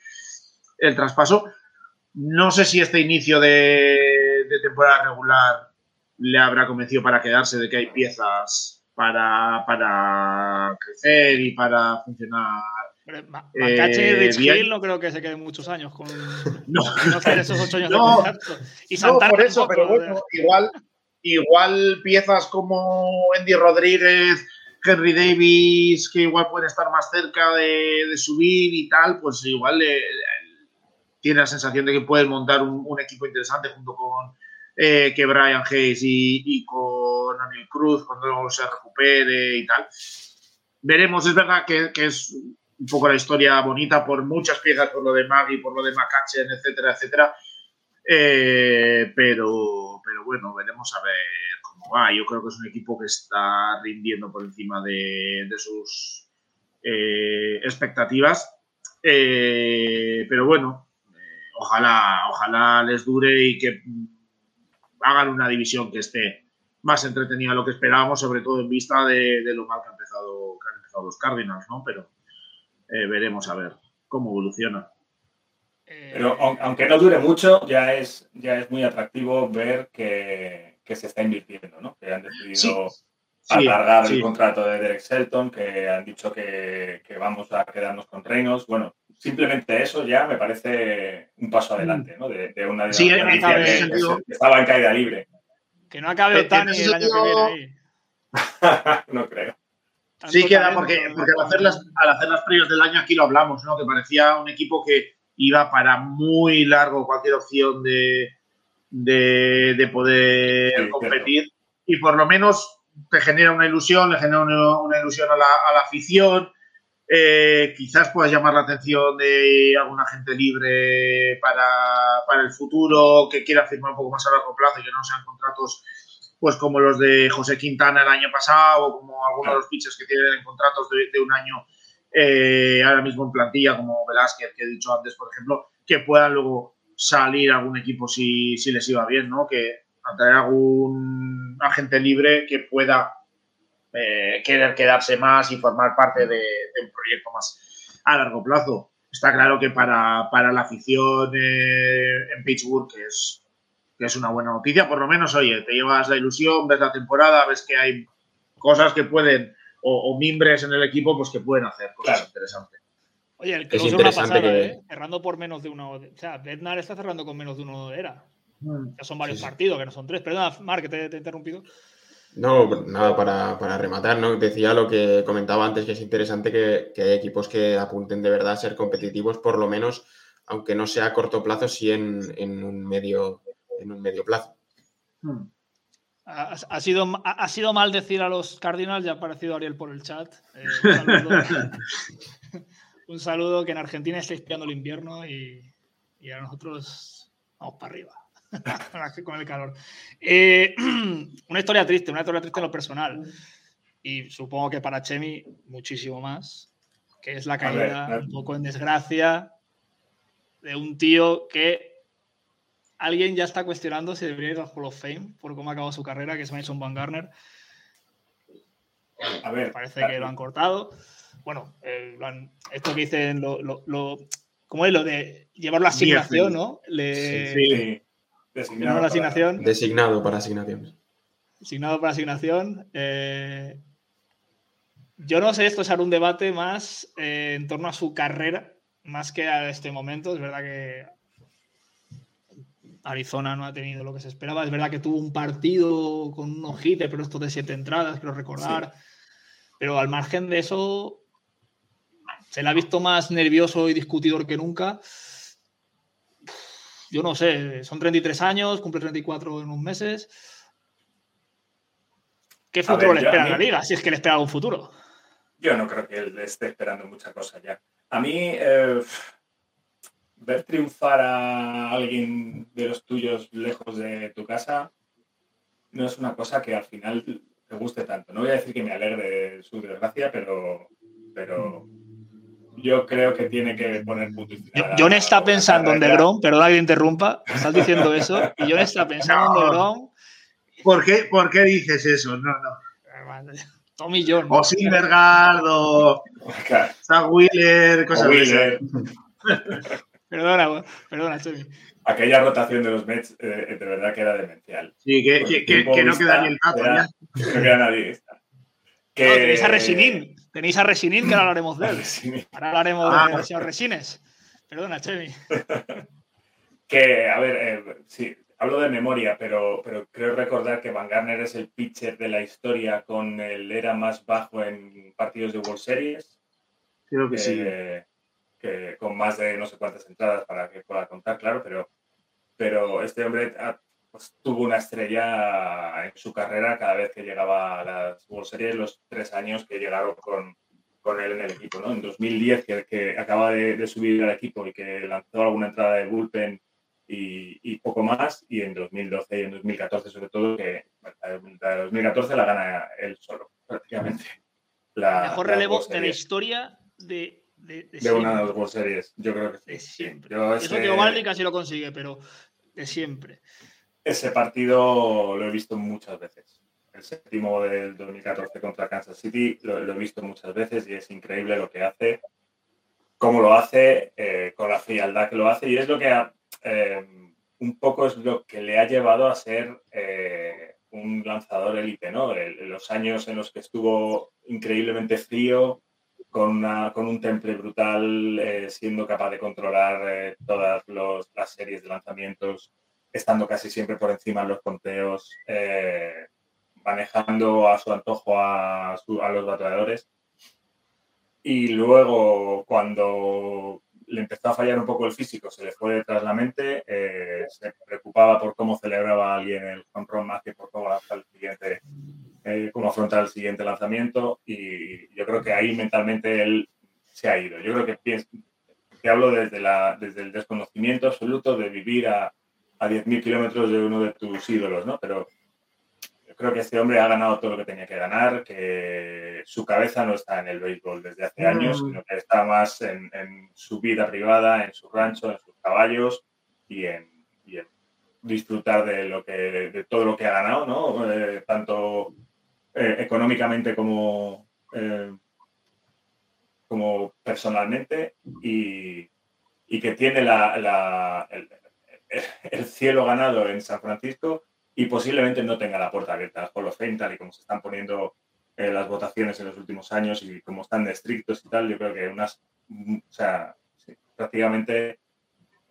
[SPEAKER 3] el traspaso. No sé si este inicio de, de temporada regular le habrá convencido para quedarse de que hay piezas para, para crecer y para funcionar. Eh,
[SPEAKER 1] Macache y Rich
[SPEAKER 3] bien.
[SPEAKER 1] Hill no creo que se queden muchos años con
[SPEAKER 3] No,
[SPEAKER 1] no hacer esos ocho años
[SPEAKER 3] No,
[SPEAKER 1] de contrato. Y
[SPEAKER 3] No, por eso, pero bueno, igual, igual piezas como Andy Rodríguez, Henry Davis, que igual pueden estar más cerca de, de subir y tal, pues igual le- le- tiene la sensación de que pueden montar un, un equipo interesante junto con eh, que Brian Hayes y, y con Anil Cruz cuando se recupere y tal. Veremos, es verdad que, que es un poco la historia bonita por muchas piezas, por lo de Maggie, por lo de McCutcheon, etcétera, etcétera. Eh, pero, pero bueno, veremos a ver cómo va. Yo creo que es un equipo que está rindiendo por encima de, de sus eh, expectativas. Eh, pero bueno, eh, ojalá, ojalá les dure y que hagan una división que esté más entretenida de lo que esperábamos, sobre todo en vista de, de lo mal que, ha empezado, que han empezado los Cardinals, ¿no? Pero eh, veremos a ver. cómo evoluciona.
[SPEAKER 1] Eh,
[SPEAKER 2] Pero aun- aunque no dure mucho, ya es, ya es muy atractivo ver que, que se está invirtiendo, ¿no? Que han decidido
[SPEAKER 3] Sí, Sí,
[SPEAKER 2] alargar
[SPEAKER 3] sí.
[SPEAKER 2] el contrato de Derek Shelton, que han dicho que, que vamos a quedarnos con Reynolds. Bueno, simplemente eso ya me parece un paso adelante, ¿no? De, de una
[SPEAKER 3] Sí,
[SPEAKER 1] en
[SPEAKER 2] franquicia
[SPEAKER 1] ese
[SPEAKER 2] que- que,
[SPEAKER 3] sentido-
[SPEAKER 2] que estaba en caída libre.
[SPEAKER 1] que no acabe Otani el año que viene ahí.
[SPEAKER 2] no creo.
[SPEAKER 1] Tanto
[SPEAKER 3] Sí, queda porque,
[SPEAKER 1] ¿no?
[SPEAKER 3] porque al, hacer las, al hacer las previas del año aquí lo hablamos, ¿no? Que parecía un equipo que iba para muy largo cualquier opción de, de, de poder
[SPEAKER 2] Sí,
[SPEAKER 3] competir. Y por lo menos te genera una ilusión, le genera una, una ilusión a la, a la afición. Eh, quizás puedas llamar la atención de alguna gente libre para, para el futuro, que quiera firmar un poco más a largo plazo y que no sean contratos pues como los de José Quintana el año pasado o como algunos de los pitchers que tienen contratos de, un año eh, ahora mismo en plantilla, como Velázquez, que he dicho antes, por ejemplo, que puedan luego salir algún equipo si, si les iba bien, ¿no? Que atraer algún agente libre que pueda eh, querer quedarse más y formar parte de, de un proyecto más a largo plazo. Está claro que para, para la afición eh, en Pittsburgh, que es, que es una buena noticia, por lo menos, oye, te llevas la ilusión, ves la temporada, ves que hay cosas que pueden, o, o mimbres en el equipo, pues que pueden hacer cosas
[SPEAKER 2] Claro.
[SPEAKER 3] interesantes.
[SPEAKER 1] Oye, el
[SPEAKER 4] Es
[SPEAKER 1] close es una
[SPEAKER 4] interesante
[SPEAKER 1] pasada,
[SPEAKER 4] que-
[SPEAKER 1] ¿eh? Cerrando por menos de uno. O sea, Bednar está cerrando con menos de uno de era.
[SPEAKER 3] Mm.
[SPEAKER 1] Ya son varios
[SPEAKER 4] Sí, sí.
[SPEAKER 1] partidos, que no son tres. Perdona, Marc, que te, te he interrumpido.
[SPEAKER 4] No, nada, para, para rematar, ¿no? Decía lo que comentaba antes, que es interesante que, que hay equipos que apunten de verdad a ser competitivos, por lo menos, aunque no sea a corto plazo, sí en, en un medio, en un medio plazo.
[SPEAKER 3] Mm.
[SPEAKER 1] Ha, ha sido, ha, ha sido mal decir a los Cardinals, ya ha aparecido Ariel por el chat. Eh, un, saludo, un saludo, que en Argentina está espiando el invierno y, y a nosotros vamos para arriba. con el calor. Eh, una historia triste, una historia triste en lo personal. Y supongo que para Chemi muchísimo más, que es la caída
[SPEAKER 2] ver.
[SPEAKER 1] un poco en desgracia de un tío que alguien ya está cuestionando si debería ir al Hall of Fame por cómo ha acabado su carrera, que es Mason Van Garner.
[SPEAKER 2] A ver,
[SPEAKER 1] Parece que lo han cortado. Bueno, eh, lo han- esto que dicen, lo, lo, lo- ¿cómo es lo de llevarlo a asignación, no? Le,
[SPEAKER 3] Sí.
[SPEAKER 2] sí, designado para-
[SPEAKER 1] asignación,
[SPEAKER 4] Designado para asignaciones.
[SPEAKER 1] asignado para asignación. eh, yo no sé, esto es ahora un debate más eh, en torno a su carrera, más que a este momento. Es verdad que Arizona no ha tenido lo que se esperaba. Es verdad que tuvo un partido con un ojite, pero esto de siete entradas, quiero recordar. Pero al margen de eso, se le ha visto más nervioso y discutidor que nunca. Yo no sé, son 33 años, cumple 34 en unos meses. ¿Qué futuro
[SPEAKER 2] ver,
[SPEAKER 1] le
[SPEAKER 2] a
[SPEAKER 1] espera a la liga? Si es que le espera algún futuro.
[SPEAKER 2] Yo no creo que él esté esperando mucha cosa ya. A mí, eh, ver triunfar a alguien de los tuyos lejos de tu casa no es una cosa que al final te guste tanto. No voy a decir que me alegre de su desgracia, pero, pero yo creo que tiene que poner punto
[SPEAKER 1] John está pensando en DeGrom, perdona que te interrumpa, estás diciendo eso, y John está pensando en DeGrom.
[SPEAKER 3] ¿Por qué, ¿Por qué dices eso? No, no.
[SPEAKER 1] Tommy John.
[SPEAKER 3] O Silvergard o Zach Wheeler, cosas
[SPEAKER 2] o
[SPEAKER 3] de
[SPEAKER 2] Wheeler.
[SPEAKER 3] esas.
[SPEAKER 1] Perdona, perdona, Chemi.
[SPEAKER 2] Aquella rotación de los Mets, eh, de verdad que era demencial.
[SPEAKER 3] Sí, que, que, no queda ni el tazo
[SPEAKER 2] era-
[SPEAKER 3] ya.
[SPEAKER 2] No queda nadie. Que-
[SPEAKER 1] No, tenéis a Resinin. Tenéis a Resinin, que ahora hablaremos de él. Ahora hablaremos
[SPEAKER 3] Ah.
[SPEAKER 1] de señor Resines. Perdona, Chemi.
[SPEAKER 2] Que, a ver, eh, sí, hablo de memoria, pero, pero creo recordar que Van Garner es el pitcher de la historia con el era más bajo en partidos de World Series.
[SPEAKER 3] Creo que sí.
[SPEAKER 2] eh, que con más de no sé cuántas entradas para que pueda contar, claro, pero, pero este hombre ha- pues, tuvo una estrella en su carrera cada vez que llegaba a las World Series, los tres años que llegaron con, con él en el equipo. ¿no? En 2010, que, que acaba de, de subir al equipo y que lanzó alguna entrada de bullpen y, y poco más, y en 2012 y en 2014 sobre todo, que la de 2014 la gana él solo, prácticamente. La,
[SPEAKER 1] Mejor relevo de la historia de, de, de
[SPEAKER 2] de una de las World Series. Yo creo que sí.
[SPEAKER 1] De siempre.
[SPEAKER 2] Yo
[SPEAKER 1] Eso que Ovaldi casi lo consigue, pero de siempre.
[SPEAKER 2] Ese partido lo he visto muchas veces. El séptimo del 2014 contra Kansas City lo, lo he visto muchas veces y es increíble lo que hace. cómo lo hace, eh, con la frialdad que lo hace, y es lo que eh, un poco es lo que le ha llevado a ser eh, un lanzador élite, ¿no? Los años en los que estuvo increíblemente frío, con, una- con un temple brutal, eh, siendo capaz de controlar todas las series de lanzamientos, estando casi siempre por encima en los conteos, eh, manejando a su antojo a, a los bateadores. Y luego, cuando le empezó a fallar un poco el físico, se le fue detrás la mente, eh, se preocupaba por cómo celebraba alguien el home run más que por cómo el siguiente, eh, cómo afrontar el siguiente lanzamiento. Y yo creo que ahí mentalmente él se ha ido. Yo creo que te hablo desde, la, desde el desconocimiento absoluto de vivir a, a 10.000 kilómetros de uno de tus ídolos, ¿no? Pero yo creo que este hombre ha ganado todo lo que tenía que ganar, que su cabeza no está en el béisbol desde hace años,
[SPEAKER 3] Mm.
[SPEAKER 2] sino que está más en, en su vida privada, en su rancho, en sus caballos y en, y en disfrutar de, lo que, de todo lo que ha ganado, ¿no? Eh, tanto eh, económicamente como, eh, como personalmente y, y que tiene la, la- el, el cielo ganado en San Francisco y posiblemente no tenga la puerta abierta al Hall of Fame, tal y como se están poniendo eh, las votaciones en los últimos años y como están de estrictos y tal, yo creo que unas, mm, o sea, sí, prácticamente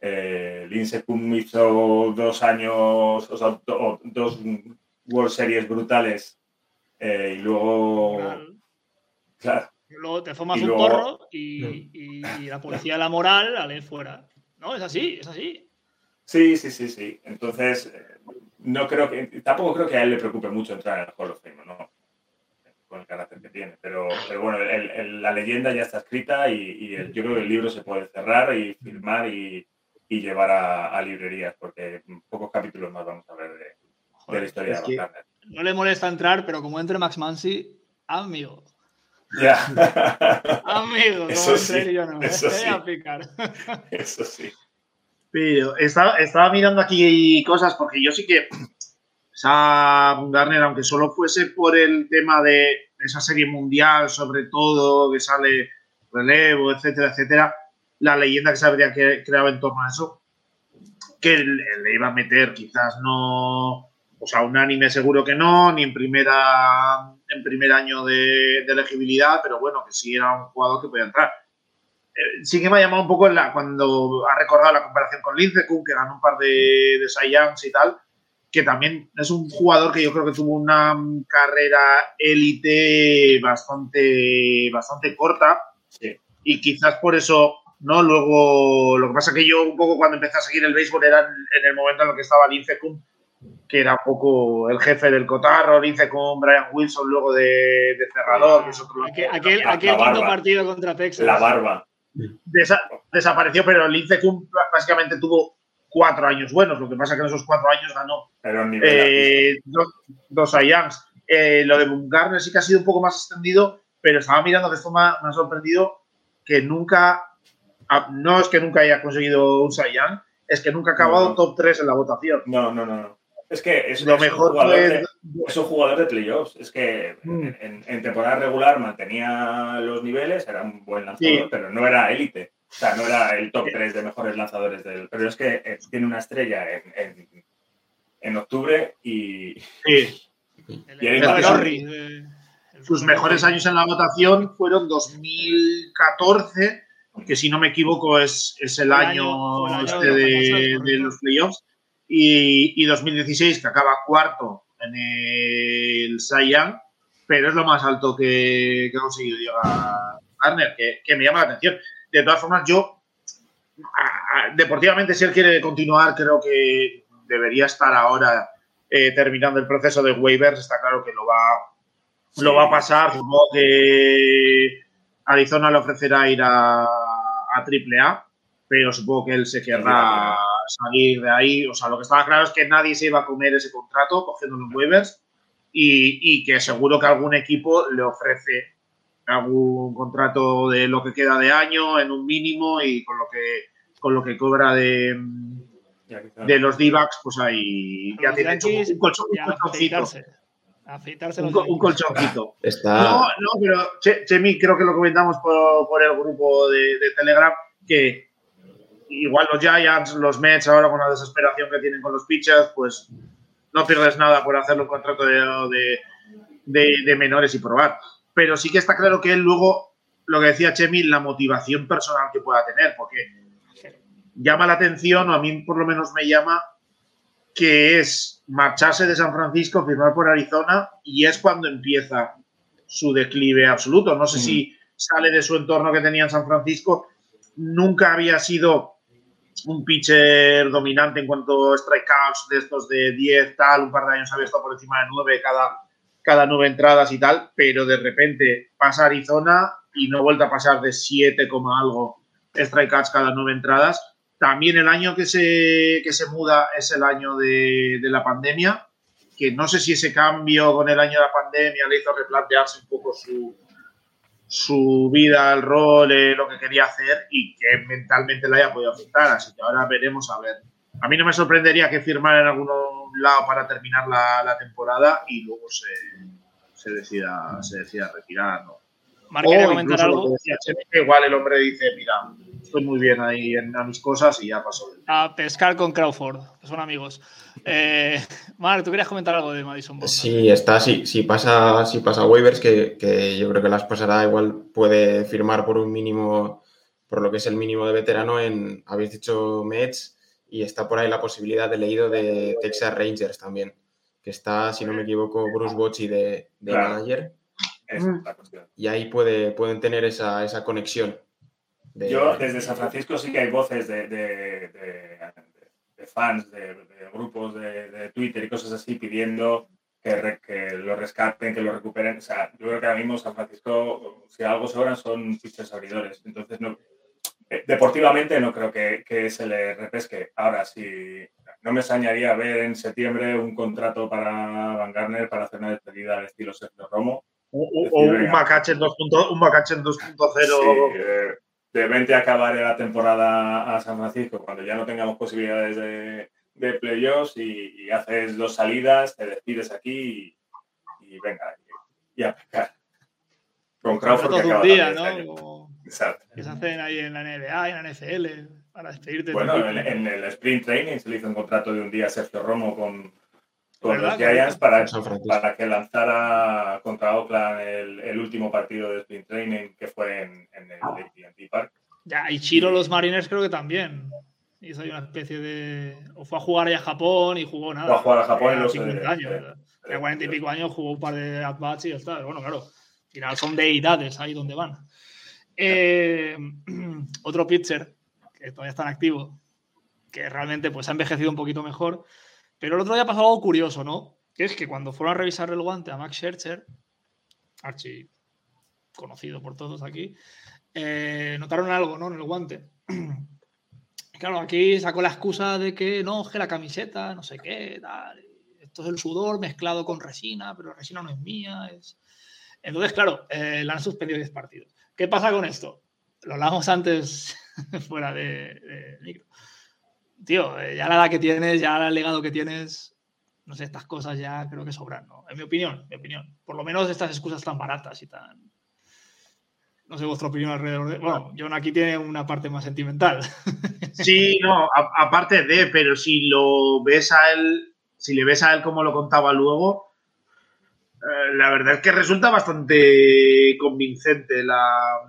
[SPEAKER 2] eh, Lindsey Pum hizo dos años, o sea, do- dos World Series brutales eh, y luego, claro,
[SPEAKER 1] Luego te fumas
[SPEAKER 2] Y
[SPEAKER 1] un
[SPEAKER 2] luego-
[SPEAKER 1] porro y, y- y la policía de la moral la lee fuera. No, es así, es así.
[SPEAKER 2] Sí, sí, sí, sí. Entonces, eh, no creo que, tampoco creo que a él le preocupe mucho entrar en el Hall of Fame, ¿no? Con el carácter que tiene. Pero, pero bueno, el- el- la leyenda ya está escrita y, y el- yo creo que el libro se puede cerrar y firmar y, y llevar a, a librerías, porque pocos capítulos más vamos a ver de, de la historia de Garner.
[SPEAKER 1] no le molesta entrar, pero como entre Max Mansi, amigo.
[SPEAKER 2] Ya,
[SPEAKER 1] Amigo,
[SPEAKER 2] Eso
[SPEAKER 1] como
[SPEAKER 2] sí,
[SPEAKER 1] entre yo no.
[SPEAKER 2] eso sí.
[SPEAKER 1] a picar.
[SPEAKER 2] eso sí.
[SPEAKER 3] Pero estaba, mirando aquí cosas porque yo sí que Garner, aunque solo fuese por el tema de esa serie mundial, sobre todo, que sale relevo, etcétera, etcétera, la leyenda que se habría cre- creado en torno a eso, que le, iba a meter quizás no, o sea, un anime seguro que no, ni en primera en primer año de, de elegibilidad, pero bueno, que sí era un jugador que podía entrar sí que me ha llamado un poco la, cuando ha recordado la comparación con Lincecum, que ganó un par de, de Youngs y tal, que también es un jugador que yo creo que tuvo una carrera élite bastante, bastante corta
[SPEAKER 2] Sí.
[SPEAKER 3] y quizás por eso, ¿no? Luego, lo que pasa que yo un poco cuando empecé a seguir el béisbol era en, el momento en el que estaba Lincecum, que era un poco el jefe del cotarro, Lincecum, Brian Wilson, luego de, de cerrador, que es otro
[SPEAKER 1] Aquel, aquel, aquel quinto partido contra Texas.
[SPEAKER 2] La barba.
[SPEAKER 3] Desa- desapareció, pero Lincecum básicamente tuvo cuatro años buenos. Lo que pasa que en esos cuatro años ganó eh, dos, dos Youngs. Eh, lo de Bumgarner sí que ha sido un poco más extendido, pero estaba mirando ha, me ha sorprendido que nunca, no es que nunca haya conseguido un Young, es que nunca ha acabado
[SPEAKER 2] No.
[SPEAKER 3] top 3 en la votación.
[SPEAKER 2] No, no, no. Es que es,
[SPEAKER 3] Lo
[SPEAKER 2] es
[SPEAKER 3] mejor
[SPEAKER 2] un jugador
[SPEAKER 3] fue-
[SPEAKER 2] de, es un jugador de playoffs. Es que
[SPEAKER 3] Mm.
[SPEAKER 2] en, en temporada regular mantenía los niveles, era un buen lanzador,
[SPEAKER 3] Sí.
[SPEAKER 2] pero no era élite. O sea, no era el top 3 de mejores lanzadores del. Pero es que eh, tiene una estrella en, en, en octubre y.
[SPEAKER 3] Sí.
[SPEAKER 1] El,
[SPEAKER 2] Y ahí
[SPEAKER 1] el
[SPEAKER 2] va.
[SPEAKER 1] Norris, eh, el
[SPEAKER 3] Sus mejores años en la votación fueron 2014, que si no me equivoco es, es el,
[SPEAKER 1] El
[SPEAKER 3] año, este
[SPEAKER 1] de
[SPEAKER 3] de, los playoffs, y, y 2016, que acaba cuarto en el Young, pero es lo más alto que, que ha conseguido llegar Garner, que, que me llama la atención. De todas formas, yo, a- a- deportivamente, si él quiere continuar, creo que debería estar ahora eh, terminando el proceso de waivers. Está claro que lo va, lo va a pasar. Supongo que Arizona le ofrecerá ir a, a AAA, pero supongo que él se querrá salir de ahí. O sea, lo que estaba claro es que nadie se iba a comer ese contrato cogiendo los waivers y, y que seguro que algún equipo le ofrece algún contrato de lo que queda de año en un mínimo y con lo que con lo que cobra de, de los D-backs, pues ahí ya tiene hecho un colchón, un colchoncito.
[SPEAKER 1] afeitarse.
[SPEAKER 3] Un, un colchoncito.
[SPEAKER 4] Está.
[SPEAKER 3] No, no, pero Che- Chemi, creo que lo comentamos por, por el grupo de, de Telegram, que igual los Giants, los Mets, ahora con la desesperación que tienen con los pitchers, pues no pierdes nada por hacerle un contrato de, de- de- de menores y probar. Pero sí que está claro que él luego, lo que decía Chemi, la motivación personal que pueda tener, porque llama la atención, o a mí por lo menos me llama, que es marcharse de San Francisco, firmar por Arizona, y es cuando empieza su declive absoluto. No sé si sale de su entorno que tenía en San Francisco. Nunca había sido un pitcher dominante en cuanto a strikeouts de estos de 10, tal, un par de años había estado por encima de 9 cada, cada 9 entradas y tal, pero de repente pasa Arizona y no vuelve a pasar de 7, coma algo strikeouts cada 9 entradas. También el año que se, que se muda es el año de la pandemia, que no sé si ese cambio con el año de la pandemia le hizo replantearse un poco su, su vida, el rol, eh, lo que quería hacer y que mentalmente le haya podido afectar. Así que ahora veremos a ver. A mí no me sorprendería que firmara en algún lado para terminar la, la temporada y luego se, se, decida, se decida retirar. ¿no? O
[SPEAKER 1] comentar algo.
[SPEAKER 3] decía igual el hombre dice, mira, estoy muy bien ahí en, a mis cosas y ya pasó.
[SPEAKER 1] A pescar con Crawford, que son amigos. Eh, Marc, tú querías comentar algo de Madison Bond.
[SPEAKER 4] Sí, está, sí, si pasa, si pasa waivers, que, que yo creo que las pasará, igual puede firmar por un mínimo, por lo que es el mínimo de veterano en, habéis dicho Mets, y está por ahí la posibilidad de leído de Texas Rangers también, que está, si no me equivoco, Bruce Bochy de, de
[SPEAKER 2] Claro.
[SPEAKER 4] manager,
[SPEAKER 2] es la
[SPEAKER 4] y ahí puede, pueden tener esa, esa conexión. De-
[SPEAKER 2] Yo, desde San Francisco, sí que hay voces de, de- de- de fans, de, de grupos de, de Twitter y cosas así pidiendo que, re- que lo rescaten, que lo recuperen. O sea, yo creo que ahora mismo San Francisco, si algo sobran, son pitchers abridores. Entonces, no, eh, deportivamente no creo que, que se le repesque. Ahora, si no me extrañaría ver en septiembre un contrato para Van Garner para hacer una despedida al estilo Sergio Romo.
[SPEAKER 3] O, o-
[SPEAKER 2] Decir,
[SPEAKER 3] o un
[SPEAKER 2] venga.
[SPEAKER 3] Macachen 2.0, un Macachen 2.0.
[SPEAKER 2] Sí, eh, de 20 acabar la temporada a San Francisco cuando ya no tengamos posibilidades de, de playoffs y, y haces dos salidas, te despides aquí y, y venga, y, y a pecar. Con Crawford que
[SPEAKER 1] de un
[SPEAKER 2] acaba
[SPEAKER 1] día,
[SPEAKER 2] este
[SPEAKER 1] ¿no? Como
[SPEAKER 2] Exacto.
[SPEAKER 1] que se hacen ahí en la NBA y en la NFL para despedirte. de
[SPEAKER 2] Bueno, en, en el sprint training se le hizo un contrato de un día a Sergio Romo con, con los Giants para, para que lanzara contra Oakland el, el último partido de sprint training que fue en, en el AT&T Park.
[SPEAKER 1] Ya, y Chiro, los Mariners creo que también. Hizo ahí una especie de. O fue a jugar ya a Japón y jugó nada.
[SPEAKER 2] Fue a jugar a Japón no sé
[SPEAKER 1] 50
[SPEAKER 2] de-
[SPEAKER 1] años.
[SPEAKER 2] de-.
[SPEAKER 1] Tenía 40 y pico años, jugó un par de at-bats y ya está. Pero Bueno, claro. Al final son deidades ahí donde van. Eh, otro pitcher que todavía está en activo, que realmente pues ha envejecido un poquito mejor. Pero el otro día pasó algo curioso, ¿no? Que es que cuando fueron a revisar el guante a Max Scherzer, archi conocido por todos aquí, eh, notaron algo, ¿no? En el guante. Claro, aquí sacó la excusa de que no, que la camiseta, no sé qué, tal. Esto es el sudor mezclado con resina, pero la resina no es mía. Es... Entonces, claro, eh, la han suspendido 10 partidos. ¿Qué pasa con esto? Lo hablamos antes fuera de, de micro. Tío, eh, ya la edad que tienes, ya el legado que tienes, no sé, estas cosas ya creo que sobran, ¿no? En mi opinión, mi opinión. Por lo menos estas excusas tan baratas y tan. No sé vuestra opinión alrededor de. Bueno, John aquí tiene una parte más sentimental.
[SPEAKER 3] Sí, no, aparte de, pero si lo ves a él, si le ves a él como lo contaba luego, eh, la verdad es que resulta bastante convincente la,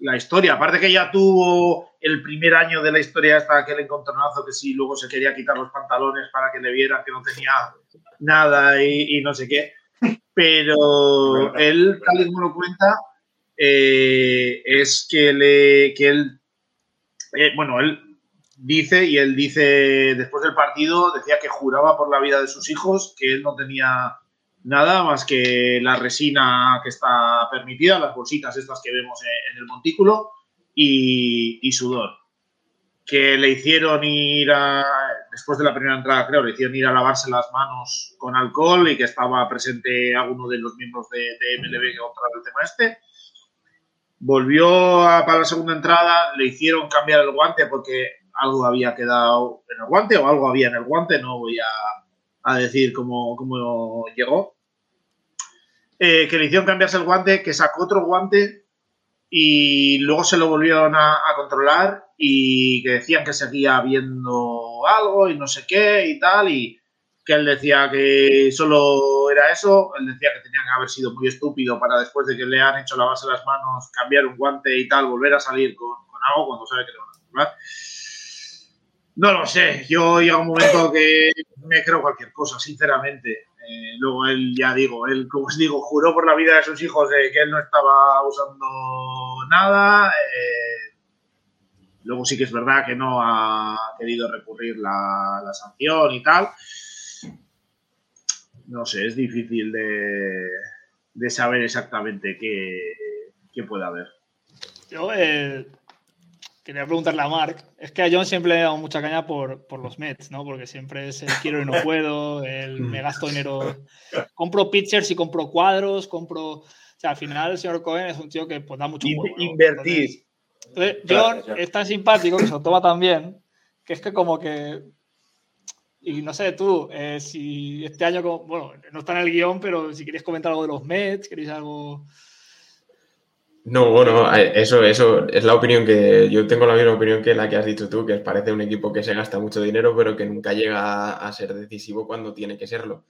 [SPEAKER 3] la historia. Aparte que ya tuvo el primer año de la historia hasta aquel encontronazo que sí, luego se quería quitar los pantalones para que le vieran que no tenía nada y, y no sé qué. Pero él, tal y como lo cuenta, eh, es que, le, que él, eh, bueno, él dice, y él dice después del partido, decía que juraba por la vida de sus hijos, que él no tenía nada más que la resina que está permitida, las bolsitas estas que vemos en, el montículo, y, sudor. Que le hicieron ir a, después de la primera entrada, creo, le hicieron ir a lavarse las manos con alcohol y que estaba presente alguno de los miembros de, de MLB que controlaba el tema este. Volvió para la segunda entrada, le hicieron cambiar el guante porque algo había quedado en el guante o algo había en el guante, no voy a, a decir cómo, cómo llegó. Eh, que le hicieron cambiarse el guante, que sacó otro guante y luego se lo volvieron a, a controlar y que decían que seguía viendo algo y no sé qué y tal y que él decía que solo era eso, él decía que tenía que haber sido muy estúpido para después de que le han hecho lavarse las manos, cambiar un guante y tal, volver a salir con, con algo cuando sabe que le van a controlar. No lo sé, yo llega un momento que me creo cualquier cosa, sinceramente. Eh, luego él, ya digo, él, como os digo, juró por la vida de sus hijos de que él no estaba usando nada. eh, luego sí que es verdad que no ha querido recurrir la, la sanción y tal. No sé, es difícil de, de saber exactamente qué, qué puede haber.
[SPEAKER 1] Yo eh, quería preguntarle a Mark. Es que a John siempre le he dado mucha caña por, por los Mets, ¿no? Porque siempre es el quiero y no puedo, el me gasto dinero. Compro pitchers y compro cuadros, compro. O sea, al final el señor Cohen es un tío que pues, da mucho
[SPEAKER 3] In-
[SPEAKER 1] juego, ¿no?
[SPEAKER 3] invertir.
[SPEAKER 1] Entonces, John es tan simpático que se lo toma tan bien que es que como que. Y no sé, tú, eh, si este año, como- bueno, no está en el guion, pero si queréis comentar algo de los Mets, queréis algo.
[SPEAKER 4] No, bueno, eh, eso, eso es la opinión que yo tengo la misma opinión que la que has dicho tú, que parece un equipo que se gasta mucho dinero, pero que nunca llega a, ser decisivo cuando tiene que serlo.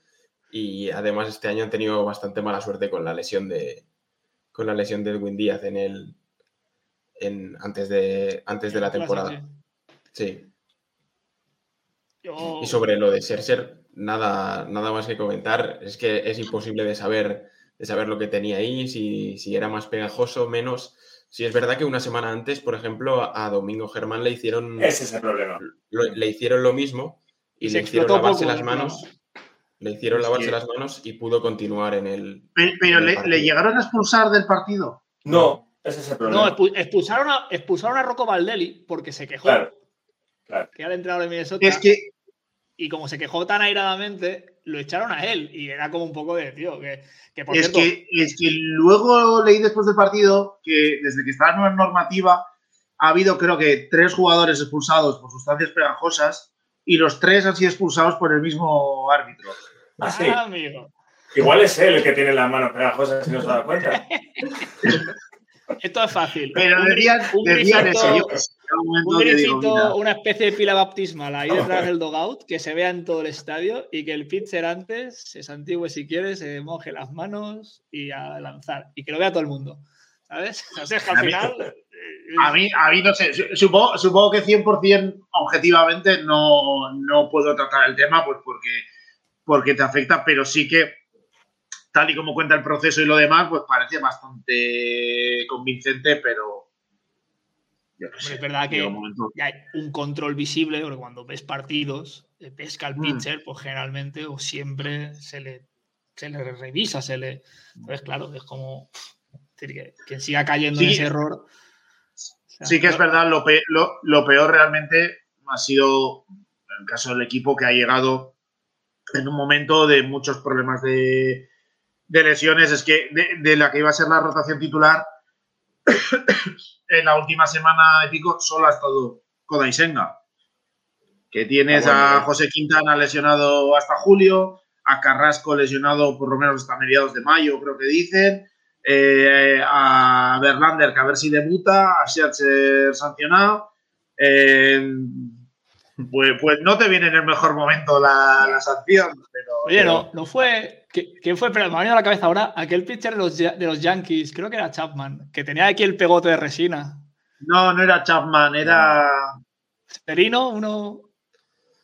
[SPEAKER 4] Y además este año han tenido bastante mala suerte con la lesión de con la lesión de Edwin Díaz en el en, antes de antes de la temporada. Sí. Y sobre lo de Scherzer, nada, nada más que comentar. Es que es imposible de saber, de saber lo que tenía ahí, si, si era más pegajoso, menos. Si es verdad que una semana antes, por ejemplo, a a Domingo Germán le hicieron,
[SPEAKER 2] Ese es el problema.
[SPEAKER 4] lo- le hicieron lo mismo y
[SPEAKER 1] Y
[SPEAKER 4] le
[SPEAKER 1] se
[SPEAKER 4] hicieron lavarse
[SPEAKER 1] poco,
[SPEAKER 4] las manos. Le hicieron lavarse las manos y pudo continuar en el.
[SPEAKER 3] Pero, pero
[SPEAKER 4] en el
[SPEAKER 3] le, llegaron a expulsar del partido.
[SPEAKER 2] No, ese es el problema.
[SPEAKER 1] No, expu- expulsaron a, expulsaron a Rocco Valdelli porque se quejó,
[SPEAKER 2] Claro, claro.
[SPEAKER 1] que era el entrenador de Minnesota,
[SPEAKER 3] Es que
[SPEAKER 1] y como se quejó tan airadamente, lo echaron a él. Y era como un poco de, tío, que, que por
[SPEAKER 3] Es
[SPEAKER 1] cierto,
[SPEAKER 3] que, es que luego leí después del partido que desde que está la nueva normativa ha habido creo que tres jugadores expulsados por sustancias pegajosas y los tres han sido expulsados por el mismo árbitro.
[SPEAKER 2] Ah, sí.
[SPEAKER 1] ah, amigo,
[SPEAKER 2] Igual es él el que tiene las manos pegajosas si no se da cuenta.
[SPEAKER 1] esto es fácil.
[SPEAKER 3] Pero
[SPEAKER 1] Un
[SPEAKER 3] decían,
[SPEAKER 1] un
[SPEAKER 3] decían
[SPEAKER 1] grifito-
[SPEAKER 3] eso. Yo, pues, un digo,
[SPEAKER 1] una especie de pila baptismal ahí detrás del dogout, que se vea en todo el estadio y que el pitcher antes se santigüe si quiere, se moje las manos y a lanzar. Y que lo vea todo el mundo. ¿Sabes? O sea, que al final.
[SPEAKER 3] a mí, a mí no sé, su- supongo, supongo que 100% objetivamente no, no puedo tratar el tema pues porque, porque te afecta, pero sí que tal y como cuenta el proceso y lo demás, pues parece bastante convincente, pero yo no
[SPEAKER 1] Hombre,
[SPEAKER 3] sé.
[SPEAKER 1] es verdad que
[SPEAKER 3] momento-
[SPEAKER 1] hay un control visible, porque cuando ves partidos, eh, ves que al
[SPEAKER 3] Mm.
[SPEAKER 1] pitcher, pues generalmente o siempre se le, se le revisa, se le. Entonces, claro, es como. es decir, que quien siga cayendo en
[SPEAKER 3] Sí.
[SPEAKER 1] ese error. o sea,
[SPEAKER 3] Sí que es verdad, lo, pe- lo- lo peor realmente ha sido el caso del equipo que ha llegado en un momento de muchos problemas de, de lesiones. Es que de, de la que iba a ser la rotación titular, en la última semana y pico solo ha estado Kodai Senga. Que tienes
[SPEAKER 2] Ah, bueno,
[SPEAKER 3] a. José Quintana lesionado hasta julio, a Carrasco lesionado por lo menos hasta mediados de mayo, creo que dicen. eh, a Verlander, que a ver si debuta, a Scherzer sancionado. eh, pues, pues no te viene en el mejor momento la, la sanción, pero.
[SPEAKER 1] Oye,
[SPEAKER 3] pero-
[SPEAKER 1] no, no fue. ¿qui- ¿Quién fue? Pero me ha venido a la cabeza ahora aquel pitcher de los, de los Yankees, creo que era Chapman, que tenía aquí el pegote de resina.
[SPEAKER 3] No, no era Chapman, era
[SPEAKER 1] Severino, uno.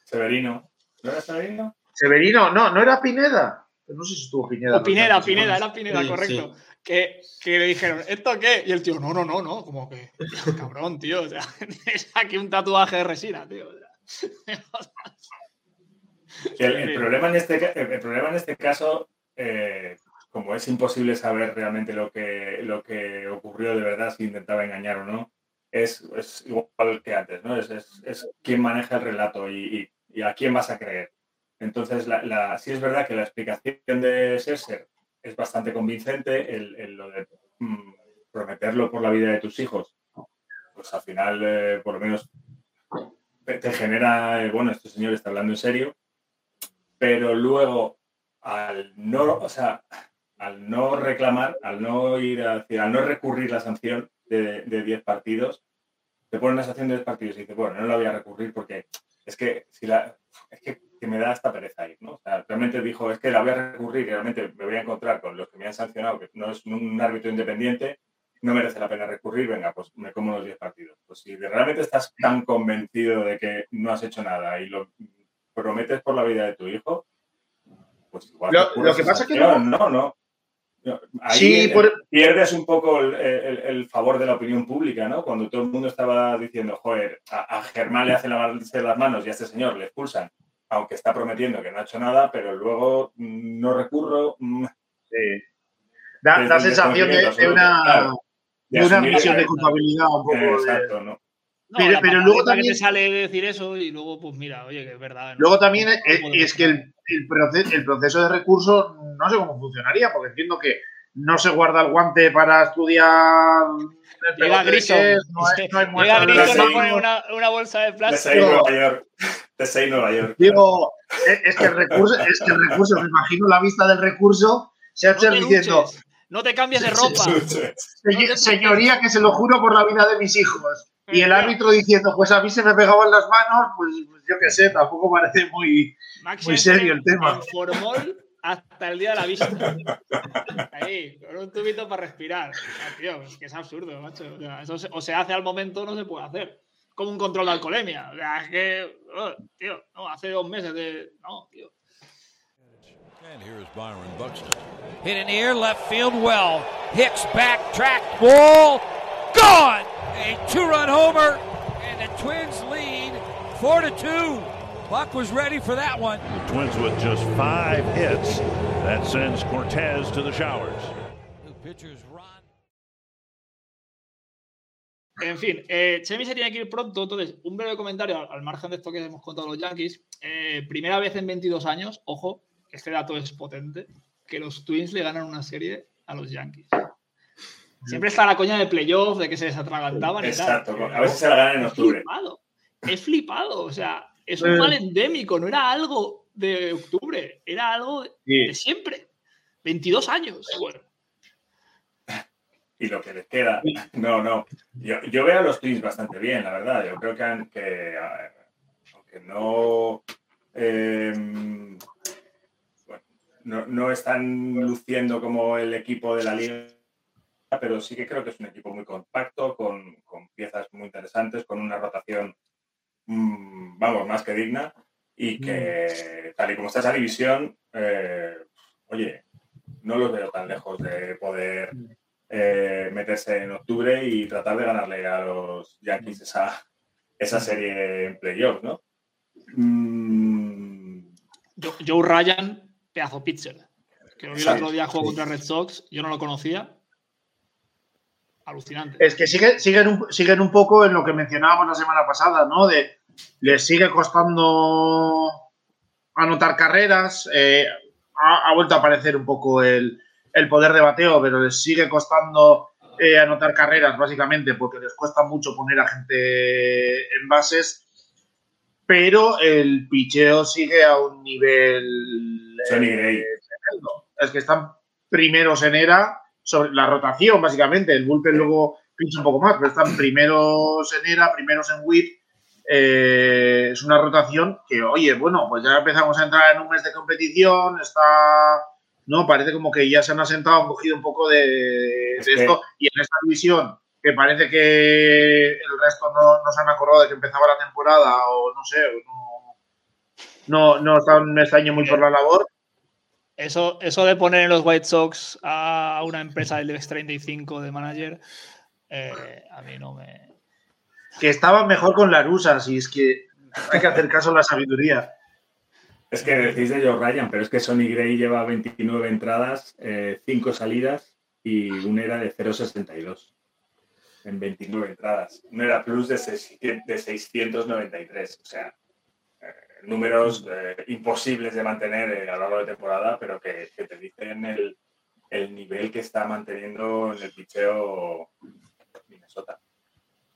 [SPEAKER 2] Severino. ¿No era Severino?
[SPEAKER 3] Severino. No, no era Pineda. No sé si estuvo Pineda.
[SPEAKER 1] O Pineda, Pineda, era Pineda,
[SPEAKER 4] Sí,
[SPEAKER 1] correcto. Que, que le dijeron, ¿esto qué? Y el tío, no, no, no, no, como que, cabrón, tío, o sea, tienes aquí un tatuaje de resina, tío. o sea.
[SPEAKER 2] El, problema en este, el problema en este caso, eh, como es imposible saber realmente lo que, lo que ocurrió de verdad, si intentaba engañar o no, es, es igual que antes, ¿no? Es, es, es quién maneja el relato y, y- a quién vas a creer. Entonces, la, la- sí es verdad que la explicación de Scherzer es bastante convincente, el, el lo de mm, prometerlo por la vida de tus hijos, pues al final, eh, por lo menos, te, genera, eh, bueno, este señor está hablando en serio, pero luego, al no, o sea, al no reclamar, al no ir a decir, al no recurrir la sanción de, de 10 partidos, te ponen una sanción de 10 partidos y dices, bueno, no la voy a recurrir porque es que si la es que, me da hasta pereza ir, ¿no? O sea, realmente dijo, es que la voy a recurrir realmente me voy a encontrar con los que me han sancionado, que no es un árbitro independiente, no merece la pena recurrir, venga, pues me como los 10 partidos. Pues si realmente estás tan convencido de que no has hecho nada y lo prometes por la vida de tu hijo, pues igual.
[SPEAKER 3] Lo- que pasa es que
[SPEAKER 2] no, no. No, Ahí
[SPEAKER 3] Sí,
[SPEAKER 2] eh,
[SPEAKER 3] por-
[SPEAKER 2] pierdes un poco el, el- el favor de la opinión pública, ¿no? Cuando todo el mundo estaba diciendo, joder, a, a Germán le hacen lavarse las manos y a este señor le expulsan, aunque está prometiendo que no ha hecho nada, pero luego no recurro. mm,
[SPEAKER 3] Sí. Da, sensación de, de una,
[SPEAKER 2] claro.
[SPEAKER 3] De una
[SPEAKER 2] que-
[SPEAKER 3] de culpabilidad un poco.
[SPEAKER 2] Eh,
[SPEAKER 3] de-
[SPEAKER 2] Exacto, ¿no?
[SPEAKER 1] No,
[SPEAKER 3] Pero- luego
[SPEAKER 1] que
[SPEAKER 3] también-
[SPEAKER 1] te sale decir eso y luego, pues mira, oye, que es verdad. ¿no?
[SPEAKER 3] Luego también
[SPEAKER 1] No
[SPEAKER 3] es, que el, el proceso, el proceso de recurso no sé cómo funcionaría, porque entiendo que no se guarda el guante para estudiar.
[SPEAKER 1] Llega Grison.
[SPEAKER 3] que es, no hay, no hay muestra
[SPEAKER 1] Llega
[SPEAKER 3] de
[SPEAKER 1] Grison le pone una, una bolsa de
[SPEAKER 2] De
[SPEAKER 1] plástico.
[SPEAKER 2] seis Nueva York. De Nueva York.
[SPEAKER 3] Digo, es, es que el recurso, es que el recurso, me imagino la vista del recurso, se
[SPEAKER 1] No
[SPEAKER 3] hace
[SPEAKER 1] te
[SPEAKER 3] diciendo,
[SPEAKER 1] no te cambies de ropa.
[SPEAKER 3] "Señ- señoría, que se lo juro por la vida de mis hijos. Y el árbitro diciendo, pues a mí se me pegaban las manos, pues, pues yo qué sé, tampoco parece muy.
[SPEAKER 1] Max
[SPEAKER 3] Muy serio el tema.
[SPEAKER 1] Formol hasta el día de la vista. Ahí, con un tubito para respirar. Ah, tío, es que es absurdo, macho. O sea, eso se, o se hace al momento o no se puede hacer. Como un control de alcoholemia. O sea, es que, oh, tío, no, hace dos meses de. No, tío.
[SPEAKER 5] And here's Byron Buxton.
[SPEAKER 7] Hit in the air, left field well. Hicks back, track, wall, gone! A two-run homer, and the Twins lead four to two. Buck was ready for that one.
[SPEAKER 5] The Twins with just five hits. That sends Cortez to the showers.
[SPEAKER 7] Two pitchers run.
[SPEAKER 1] En fin, eh, Chemi se tiene que ir pronto, entonces, un breve comentario al, al margen de esto que hemos contado los Yankees. Eh, primera vez en 22 años, ojo, este dato es potente, que los Twins le ganan una serie a los Yankees. Siempre está la coña de playoff, de que se les atragantaban y
[SPEAKER 2] Exacto,
[SPEAKER 1] tal.
[SPEAKER 2] a si se la ganan en
[SPEAKER 1] Es
[SPEAKER 2] octubre.
[SPEAKER 1] flipado, es flipado, o sea, es un mal endémico, no era algo de octubre, era algo
[SPEAKER 3] Sí.
[SPEAKER 1] de siempre. 22 años, bueno.
[SPEAKER 2] y lo que les queda. No, no. Yo, yo veo a los Twins bastante bien, la verdad. Yo creo que, han- que aunque no, eh, no, no están luciendo como el equipo de la liga, pero sí que creo que es un equipo muy compacto, con, con piezas muy interesantes, con una rotación, mm, vamos, más que digna, y que tal y como está esa división, eh, oye, no los veo tan lejos de poder eh, meterse en octubre y tratar de ganarle a los Yankees esa, esa serie en playoffs, ¿no? Mm,
[SPEAKER 1] Jo- Joe Ryan, pedazo pitcher. Que lo vi el otro día jugó contra Red Sox, yo no lo conocía. Alucinante.
[SPEAKER 3] Es que sigue- siguen, un, siguen un poco en lo que mencionábamos la semana pasada, ¿no? De les sigue costando anotar carreras. eh, ha, ha vuelto a aparecer un poco el, el poder de bateo, pero les sigue costando eh, anotar carreras, básicamente, porque les cuesta mucho poner a gente en bases. Pero el picheo sigue a un nivel.
[SPEAKER 2] Sonny
[SPEAKER 3] eh,
[SPEAKER 2] Gray.
[SPEAKER 3] tremendo. Es que están primeros en era sobre la rotación, básicamente. El bullpen luego pincha un poco más, pero están primeros en era, primeros en whip. Eh, es una rotación que, oye, bueno, pues ya empezamos a entrar en un mes de competición, está, ¿no? Parece como que ya se han asentado, han cogido un poco de, de
[SPEAKER 2] Es que-
[SPEAKER 3] esto. Y en esta división, que parece que el resto no, no se han acordado de que empezaba la temporada, o no sé, o no, no, no están este año muy por la labor.
[SPEAKER 1] Eso, eso de poner en los White Sox a una empresa del IBEX 35 de manager, eh, a mí no me.
[SPEAKER 3] que estaba mejor con la rusa, si es que hay que hacer caso a la sabiduría.
[SPEAKER 2] Es que decís de Joe Ryan, pero es que Sonny Gray lleva 29 entradas, 5 salidas y un era de 0,62 en 29 entradas. Un era plus de, 600 de 693. O sea, eh, números eh, imposibles de mantener eh, a lo largo de temporada, pero que, que te dicen el, el nivel que está manteniendo en el picheo Minnesota.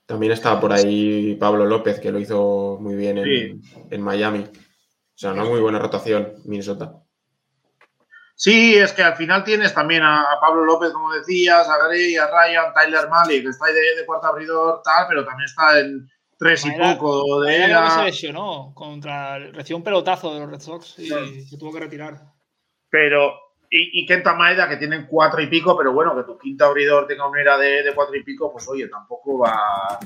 [SPEAKER 4] También estaba por ahí Pablo López, que lo hizo muy bien en,
[SPEAKER 3] Sí.
[SPEAKER 4] en Miami. O sea, una muy buena rotación, Minnesota.
[SPEAKER 3] Sí, es que al final tienes también a, a Pablo López, como decías, a Gray, a Ryan, Tyler Malik, que está ahí de, de cuarto abridor, tal, pero también está en tres y poco de
[SPEAKER 1] creo que se
[SPEAKER 3] era.
[SPEAKER 1] lesionó contra. Recibió un pelotazo de los Red Sox y se tuvo que retirar.
[SPEAKER 3] Pero, y, y Kenta Maeda, que tienen cuatro y pico, pero bueno, que tu quinto abridor tenga una era de, de cuatro y pico, pues oye, tampoco va,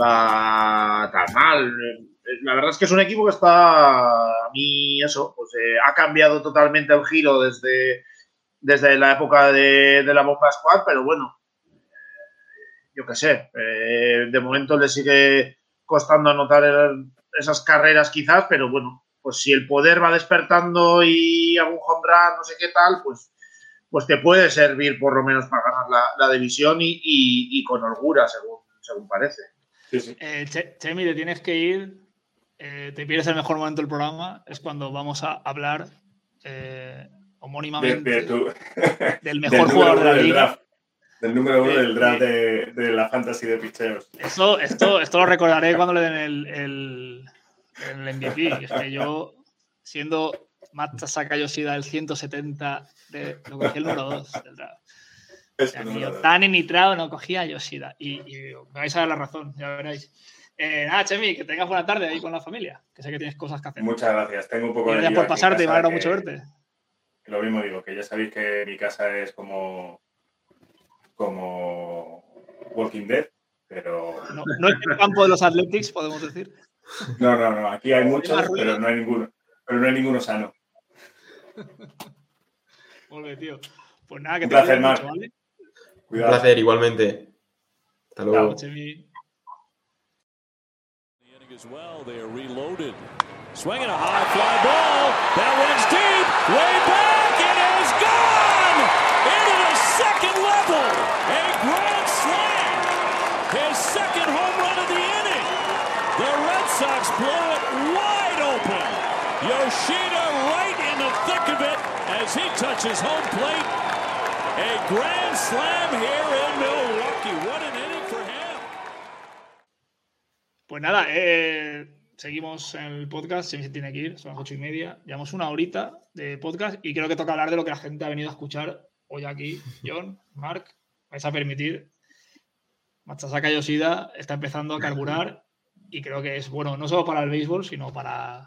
[SPEAKER 3] va tan mal. La verdad es que es un equipo que está, a mí, eso, pues eh, ha cambiado totalmente el giro desde, desde la época de, de la Bomba Squad, pero bueno, eh, yo qué sé, eh, de momento le sigue costando anotar el- esas carreras quizás, pero bueno, pues si el poder va despertando y algún home run, no sé qué tal, pues, pues te puede servir por lo menos para ganar la, la división y, y- y con holgura, según, según parece.
[SPEAKER 2] Sí, sí.
[SPEAKER 1] Eh, Che- Chemi, te tienes que ir. Eh, te pierdes el mejor momento del programa. Es cuando vamos a hablar eh,
[SPEAKER 2] De,
[SPEAKER 1] homónimamente
[SPEAKER 2] de tu-
[SPEAKER 1] del
[SPEAKER 2] del
[SPEAKER 1] mejor
[SPEAKER 2] número
[SPEAKER 1] jugador de la
[SPEAKER 2] del
[SPEAKER 1] liga.
[SPEAKER 2] draft. Del número uno
[SPEAKER 1] De-
[SPEAKER 2] del draft
[SPEAKER 1] de-
[SPEAKER 2] de, de la fantasy de picheos.
[SPEAKER 1] Esto, esto, esto lo recordaré cuando le den el, el, el MVP. Es que yo, siendo Matsasaka Yoshida el 170, de, lo cogí el número 2 del draft. O sea. Otani ni Trao no cogía a Yoshida. Y, y me vais a dar la razón, ya veréis. Eh, nada, Chemi, que tengas buena tarde ahí con la familia, que sé que tienes cosas que hacer.
[SPEAKER 2] Muchas gracias. Tengo un poco
[SPEAKER 1] Y
[SPEAKER 2] de
[SPEAKER 1] gracias por pasarte, me alegra mucho verte.
[SPEAKER 2] Lo mismo digo, que ya sabéis que mi casa es como, como Walking Dead, pero
[SPEAKER 1] No, no es el campo de los Athletics, podemos decir.
[SPEAKER 2] no, no, no. Aquí hay muchos, pero no hay ninguno, pero no hay ninguno sano.
[SPEAKER 1] Muy bien, tío. Pues nada, que
[SPEAKER 2] Un
[SPEAKER 1] te
[SPEAKER 2] placer,
[SPEAKER 1] mucho,
[SPEAKER 2] Marc.
[SPEAKER 1] ¿vale?
[SPEAKER 4] Un
[SPEAKER 2] Cuidado.
[SPEAKER 4] placer, igualmente. Hasta luego.
[SPEAKER 2] Chao.
[SPEAKER 5] As well. They are reloaded. Swinging a high fly ball. That one's deep. Way back. It is gone. Into the second level. A grand slam. His second home run of the inning. The Red Sox blow it wide open. Yoshida right in the thick of it as he touches home plate. A grand slam here in Milwaukee.
[SPEAKER 1] Pues nada, eh, seguimos en el podcast. Se tiene que ir, son las ocho y media. Llevamos una horita de podcast y creo que toca hablar de lo que la gente ha venido a escuchar hoy aquí. John, Mark, vais a permitir. Matsasaka Yoshida está empezando a carburar y creo que es bueno no solo para el béisbol, sino para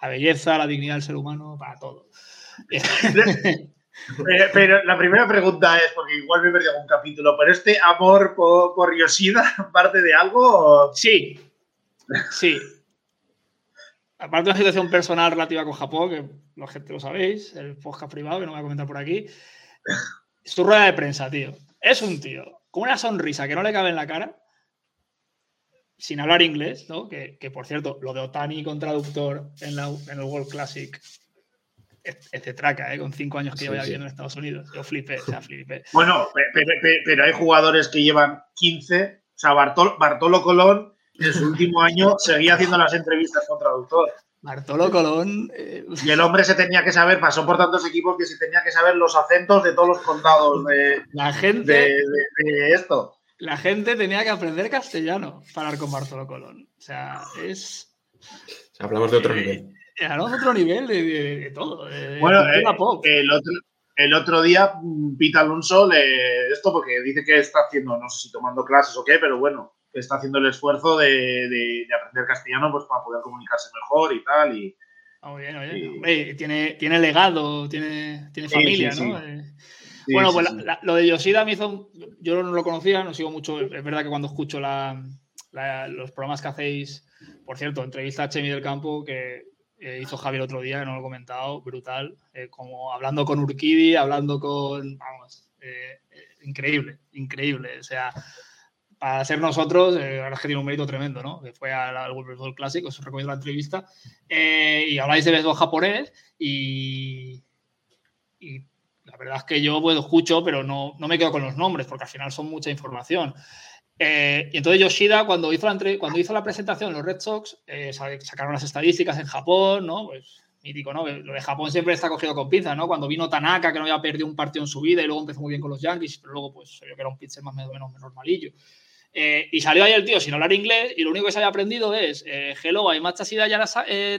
[SPEAKER 1] la belleza, la dignidad del ser humano, para todo.
[SPEAKER 3] Pero la primera pregunta es, porque igual me he perdido algún capítulo, pero este amor por, por Yoshida parte de algo.
[SPEAKER 1] Sí, sí. Aparte de una situación personal relativa con Japón, que la gente lo sabéis, el podcast privado que no voy a comentar por aquí. Su rueda de prensa, tío. Es un tío con una sonrisa que no le cabe en la cara, sin hablar inglés, ¿no? Que, que, por cierto, lo de Otani con traductor en el World Classic es, es de traca, ¿eh? Con cinco años que
[SPEAKER 4] Sí,
[SPEAKER 1] llevo
[SPEAKER 4] sí.
[SPEAKER 1] viviendo en Estados Unidos. Yo flipé, o sea, flipé.
[SPEAKER 3] Bueno, pe- pe- pe- pero hay jugadores que llevan 15. O sea, Bartol- Bartolo Colón en su último año seguía haciendo las entrevistas con traductor.
[SPEAKER 1] Bartolo Colón. eh,
[SPEAKER 3] Y el hombre se tenía que saber, pasó por tantos equipos que se tenía que saber los acentos de todos los condados de,
[SPEAKER 1] la gente.
[SPEAKER 3] de- de- de esto.
[SPEAKER 1] la gente tenía que aprender castellano para hablar con Bartolo Colón. O sea, es.
[SPEAKER 4] Hablamos de otro nivel.
[SPEAKER 1] De otro nivel de, de- de todo. de-
[SPEAKER 3] Bueno, eh, el otro, el otro día, mm, Pete Alonso, le, esto porque dice que está haciendo, no sé si tomando clases o qué, pero bueno, que está haciendo el esfuerzo de, de- de aprender castellano pues para poder comunicarse mejor y tal. Y,
[SPEAKER 1] Ah, muy bien, oye.
[SPEAKER 3] sí.
[SPEAKER 1] Hombre, tiene, tiene legado, tiene, tiene familia,
[SPEAKER 3] sí,
[SPEAKER 1] ¿no?
[SPEAKER 3] sí.
[SPEAKER 1] Eh, bueno, pues
[SPEAKER 3] sí.
[SPEAKER 1] la- la- lo de Yoshida me hizo. Yo no lo conocía, no sigo mucho. Es verdad que cuando escucho la- los programas que hacéis, por cierto, entrevista a Chemi del Campo, que eh, hizo Javier otro día, que no lo he comentado, brutal. eh, como hablando con Urquidi, hablando con. Vamos, eh, increíble, increíble. O sea, para ser nosotros, eh, la verdad es que tiene un mérito tremendo, ¿no? Que fue al, al World Baseball Classic, os recomiendo la entrevista. eh, y habláis de béisbol japonés y, y la verdad es que yo pues, escucho, pero no, no me quedo con los nombres, porque al final son mucha información. Eh, y entonces Yoshida, cuando hizo la, entre- cuando hizo la presentación en los Red Sox, eh, sa- sacaron las estadísticas en Japón, ¿no? Pues mítico, ¿no? Lo de Japón siempre está cogido con pinzas, ¿no? Cuando vino Tanaka, que no había perdido un partido en su vida y luego empezó muy bien con los Yankees, pero luego pues se vio que era un pitcher más o menos normalillo. Eh, y salió ahí el tío sin hablar inglés y lo único que se había aprendido es eh, Hello, I'm Machasida eh,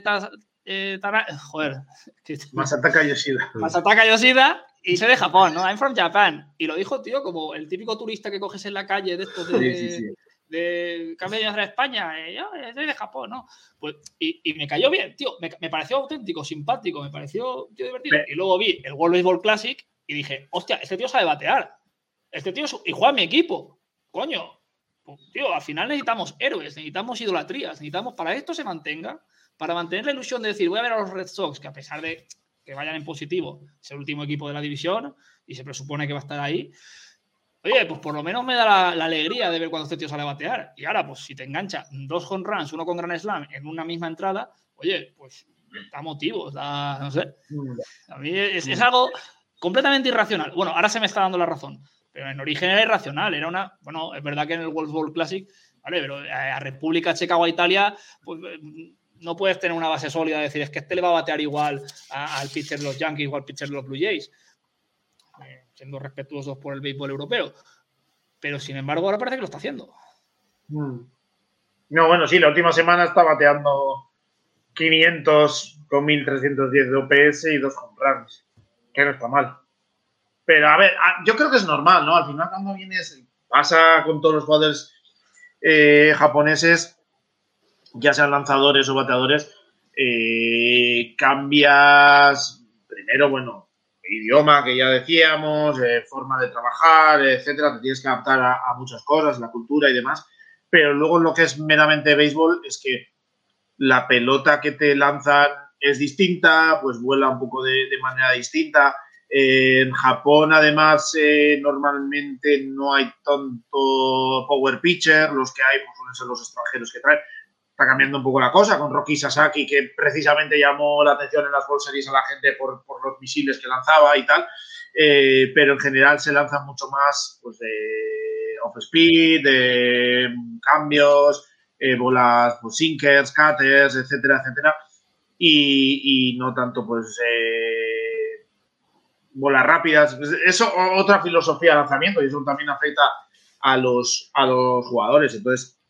[SPEAKER 1] Tara- joder,
[SPEAKER 3] Masataka Yoshida.
[SPEAKER 1] Masataka Yoshida y sé de Japón, ¿no? I'm from Japan. Y lo dijo, tío, como el típico turista que coges en la calle de estos de,
[SPEAKER 3] Sí, sí, sí.
[SPEAKER 1] de cambio de España, eh, yo eh, soy de Japón, ¿no? Pues, y, y me cayó bien, tío, me, me pareció auténtico, simpático, me pareció tío, divertido.
[SPEAKER 3] Ve-
[SPEAKER 1] Y luego vi el World Baseball Classic y dije, hostia, este tío sabe batear. Este tío es- y juega en mi equipo. Coño, pues, tío, al final necesitamos héroes, necesitamos idolatrías, necesitamos para esto se mantenga, para mantener la ilusión de decir, voy a ver a los Red Sox, que a pesar de que vayan en positivo, es el último equipo de la división y se presupone que va a estar ahí. Oye, pues por lo menos me da la, la alegría de ver cuando este tío sale a batear. Y ahora, pues si te engancha dos home runs, uno con Grand Slam en una misma entrada, oye, pues da motivos, da, no sé. A mí es, es algo completamente irracional. Bueno, ahora se me está dando la razón, pero en origen era irracional. Era una. Bueno, es verdad que en el World Bowl Classic, ¿vale? Pero a República Checa o a Italia, pues no puedes tener una base sólida de decir es que este le va a batear igual al pitcher de los Yankees o al pitcher de los Blue Jays, eh, siendo respetuosos por el béisbol europeo. Pero sin embargo, ahora parece que lo está haciendo.
[SPEAKER 3] Mm. No, bueno, sí, la última semana está bateando 500 con 1310 de OPS y dos home runs, que no está mal. Pero a ver, yo creo que es normal, ¿no? Al final cuando vienes, pasa con todos los jugadores eh, japoneses, ya sean lanzadores o bateadores, eh, cambias primero, bueno, idioma que ya decíamos, eh, forma de trabajar, etcétera, te tienes que adaptar a, muchas cosas, la cultura y demás pero luego lo que es meramente béisbol es que la pelota que te lanzan es distinta, pues vuela un poco de, manera distinta. En Japón, además, eh, normalmente no hay tanto power pitcher, los que hay pues, suelen los extranjeros que traen. Está cambiando un poco la cosa con Rocky Sasaki, que precisamente llamó la atención en las World Series a la gente por, los misiles que lanzaba y tal. Eh, pero en general se lanzan mucho más pues, de off speed, de cambios, eh, bolas pues, sinkers, cutters, etcétera, etcétera. Y, no tanto pues eh, bolas rápidas. Eso otra filosofía de lanzamiento y eso también afecta a los, a los jugadores, entonces,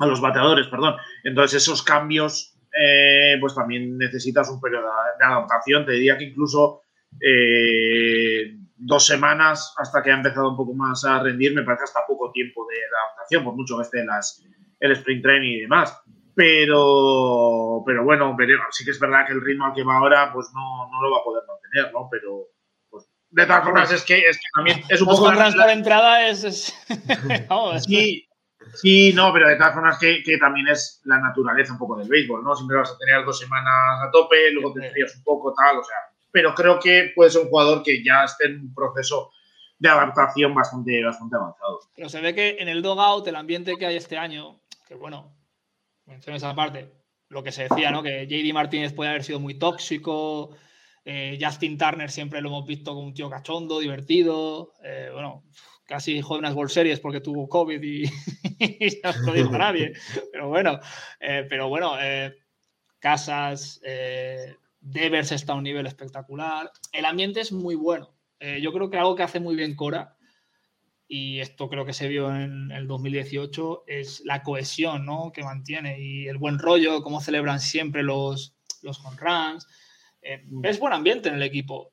[SPEAKER 3] a los bateadores, perdón. Entonces esos cambios eh, pues también necesitas un periodo de adaptación. Te diría que incluso eh, dos semanas hasta que ha empezado un poco más a rendir, me parece hasta poco tiempo de adaptación, por mucho que esté las, el sprint training y demás. Pero, pero bueno, veremos. sí que es verdad que el ritmo al que va ahora, pues no, no lo va a poder mantener, ¿no? Pero pues, de todas formas es que, es que también es un poco
[SPEAKER 1] home
[SPEAKER 3] la-
[SPEAKER 1] runs por entrada es. es-
[SPEAKER 3] Sí, sí, no, pero de todas formas que, que también es la naturaleza un poco del béisbol, ¿no? Siempre vas a tener dos semanas a tope, luego te enfrías un poco, tal, o sea. Pero creo que puede ser un jugador que ya esté en un proceso de adaptación bastante, bastante avanzado.
[SPEAKER 1] Pero se ve que en el dogout, el ambiente que hay este año, que bueno, menciono esa parte, lo que se decía, ¿no? Que JD Martínez puede haber sido muy tóxico. eh, Justin Turner siempre lo hemos visto como un tío cachondo, divertido. eh, bueno, casi jode unas World Series porque tuvo COVID y, y no se lo dijo a nadie. Pero bueno, eh, pero bueno, eh, Casas, eh, Devers está a un nivel espectacular. El ambiente es muy bueno. Eh, yo creo que algo que hace muy bien Cora, y esto creo que se vio en el 2018, es la cohesión ¿no? que mantiene y el buen rollo, cómo celebran siempre los, los home runs. Eh, es buen ambiente en el equipo.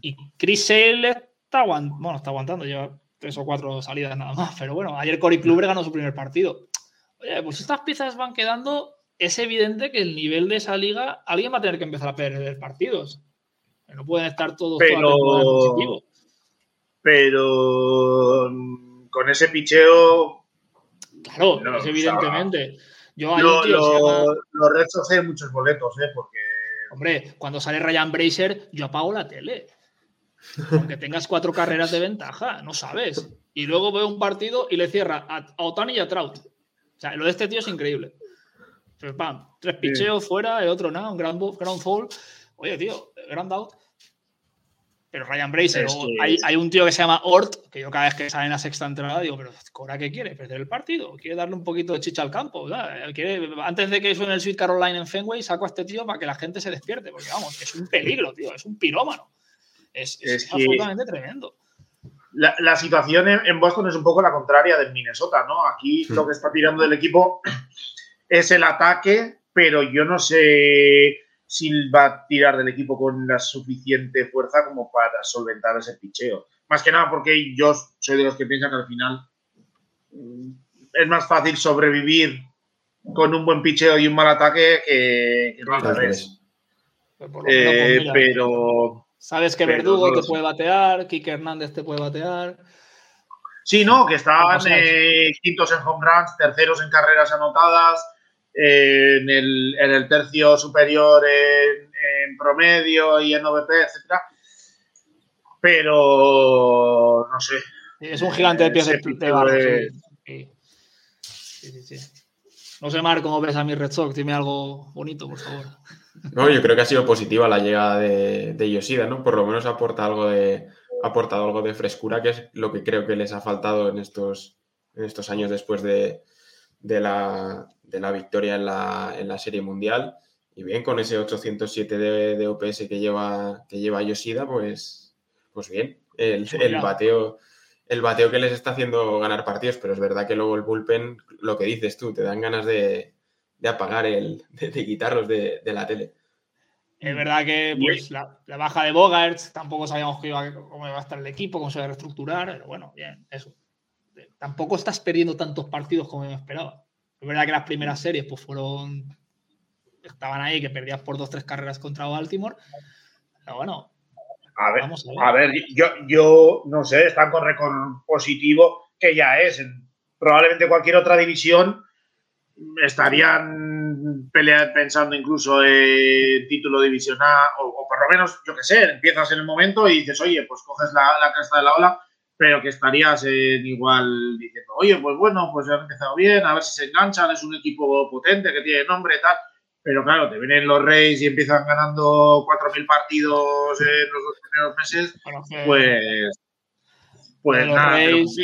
[SPEAKER 1] Y Chris Sale está, aguant- bueno, está aguantando, lleva tres o cuatro salidas nada más, pero bueno, ayer Cory Kluber ganó su primer partido. Oye, pues estas piezas van quedando, es evidente que el nivel de esa liga, alguien va a tener que empezar a perder partidos. No pueden estar todos
[SPEAKER 3] Pero-. Pero con ese picheo,
[SPEAKER 1] Claro,
[SPEAKER 3] No,
[SPEAKER 1] evidentemente. Yo hay
[SPEAKER 3] lo-
[SPEAKER 1] un tío que se
[SPEAKER 3] lo-
[SPEAKER 1] llama-
[SPEAKER 3] los Red Sox hay muchos boletos, ¿eh? Porque
[SPEAKER 1] Hombre, cuando sale Ryan Bracer, yo apago la tele. Aunque tengas cuatro carreras de ventaja, no sabes. Y luego veo un partido y le cierra a, Otani y a Trout. O sea, lo de este tío es increíble. Pues, pam, tres picheos fuera, el otro nada, un ground, ground fall. Oye, tío, ground out. Pero Ryan Bracer,
[SPEAKER 3] Es que
[SPEAKER 1] hay, un tío que se llama Ort, que yo cada vez que sale en la sexta entrada digo, pero ¿Cora qué quiere? ¿Perder el partido? ¿Quiere darle un poquito de chicha al campo? Él quiere- antes de que suene el Sweet Caroline en Fenway, saco a este tío para que la gente se despierte, porque vamos, es un peligro, tío, es un pirómano. Es, es-
[SPEAKER 3] Es
[SPEAKER 1] absolutamente tremendo.
[SPEAKER 3] la, la situación en, Boston es un poco la contraria del Minnesota, ¿no? Aquí lo que está tirando del equipo es el ataque, pero yo no sé va a tirar del equipo con la suficiente fuerza como para solventar ese picheo. Más que nada porque yo soy de los que piensan que al final mm, es más fácil sobrevivir con un buen picheo y un mal ataque que, que no al
[SPEAKER 4] Al
[SPEAKER 3] revés.
[SPEAKER 1] Pero por lo menos,
[SPEAKER 3] Eh, pero
[SPEAKER 1] Sabes que Verdugo
[SPEAKER 3] no
[SPEAKER 1] te puede batear, Kike Hernández te puede batear.
[SPEAKER 3] sí, no, que estaban eh, quintos en home runs, terceros en carreras anotadas, eh, en, el, en el tercio superior en, en promedio y en OVP, etcétera. Pero no sé,
[SPEAKER 1] Es un gigante de pies de, de
[SPEAKER 3] picheo
[SPEAKER 1] barro.
[SPEAKER 3] es-
[SPEAKER 1] Sí. Sí, sí, sí. No sé, Mar, cómo ves a mi Red Sox. Dime algo bonito, por favor.
[SPEAKER 4] No, yo creo que ha sido positiva la llegada de, de Yoshida, ¿no? Por lo menos aporta algo de, ha aportado algo de frescura, que es lo que creo que les ha faltado en estos, en estos años después de, de la, de la victoria en la, en la Serie Mundial. Y bien, con ese 807 de, de OPS que lleva, que lleva Yoshida, pues, pues bien. El,
[SPEAKER 1] Pues
[SPEAKER 4] el bateo, el bateo que les está haciendo ganar partidos, pero es verdad que luego el bullpen, lo que dices tú, te dan ganas de, de apagar el, de, de quitarlos de, de la tele.
[SPEAKER 1] Es verdad que pues, la, la baja de Bogarts, tampoco sabíamos que iba, cómo iba a estar el equipo, cómo se iba a reestructurar, pero bueno, bien, eso. Eh, Tampoco estás perdiendo tantos partidos como yo esperaba. Es verdad que las primeras series pues fueron. Estaban ahí, que perdías por dos, tres carreras contra Baltimore. Pero bueno,
[SPEAKER 3] a ver,
[SPEAKER 1] vamos a ver.
[SPEAKER 3] A ver, yo, yo no sé, están con récord positivo, que ya es. En probablemente cualquier otra división estarían pelea- pensando incluso en título división A, o, o por lo menos, yo qué sé, empiezas en el momento y dices, oye, pues coges la, la cresta de la ola, pero que estarías en igual diciendo, oye, pues bueno, pues han empezado bien, a ver si se enganchan, es un equipo potente que tiene nombre, tal. Pero claro, te vienen los Reyes y empiezan ganando 4.000 partidos en los dos primeros meses,
[SPEAKER 1] Bueno,
[SPEAKER 3] pues, pues nada,
[SPEAKER 1] Reyes-.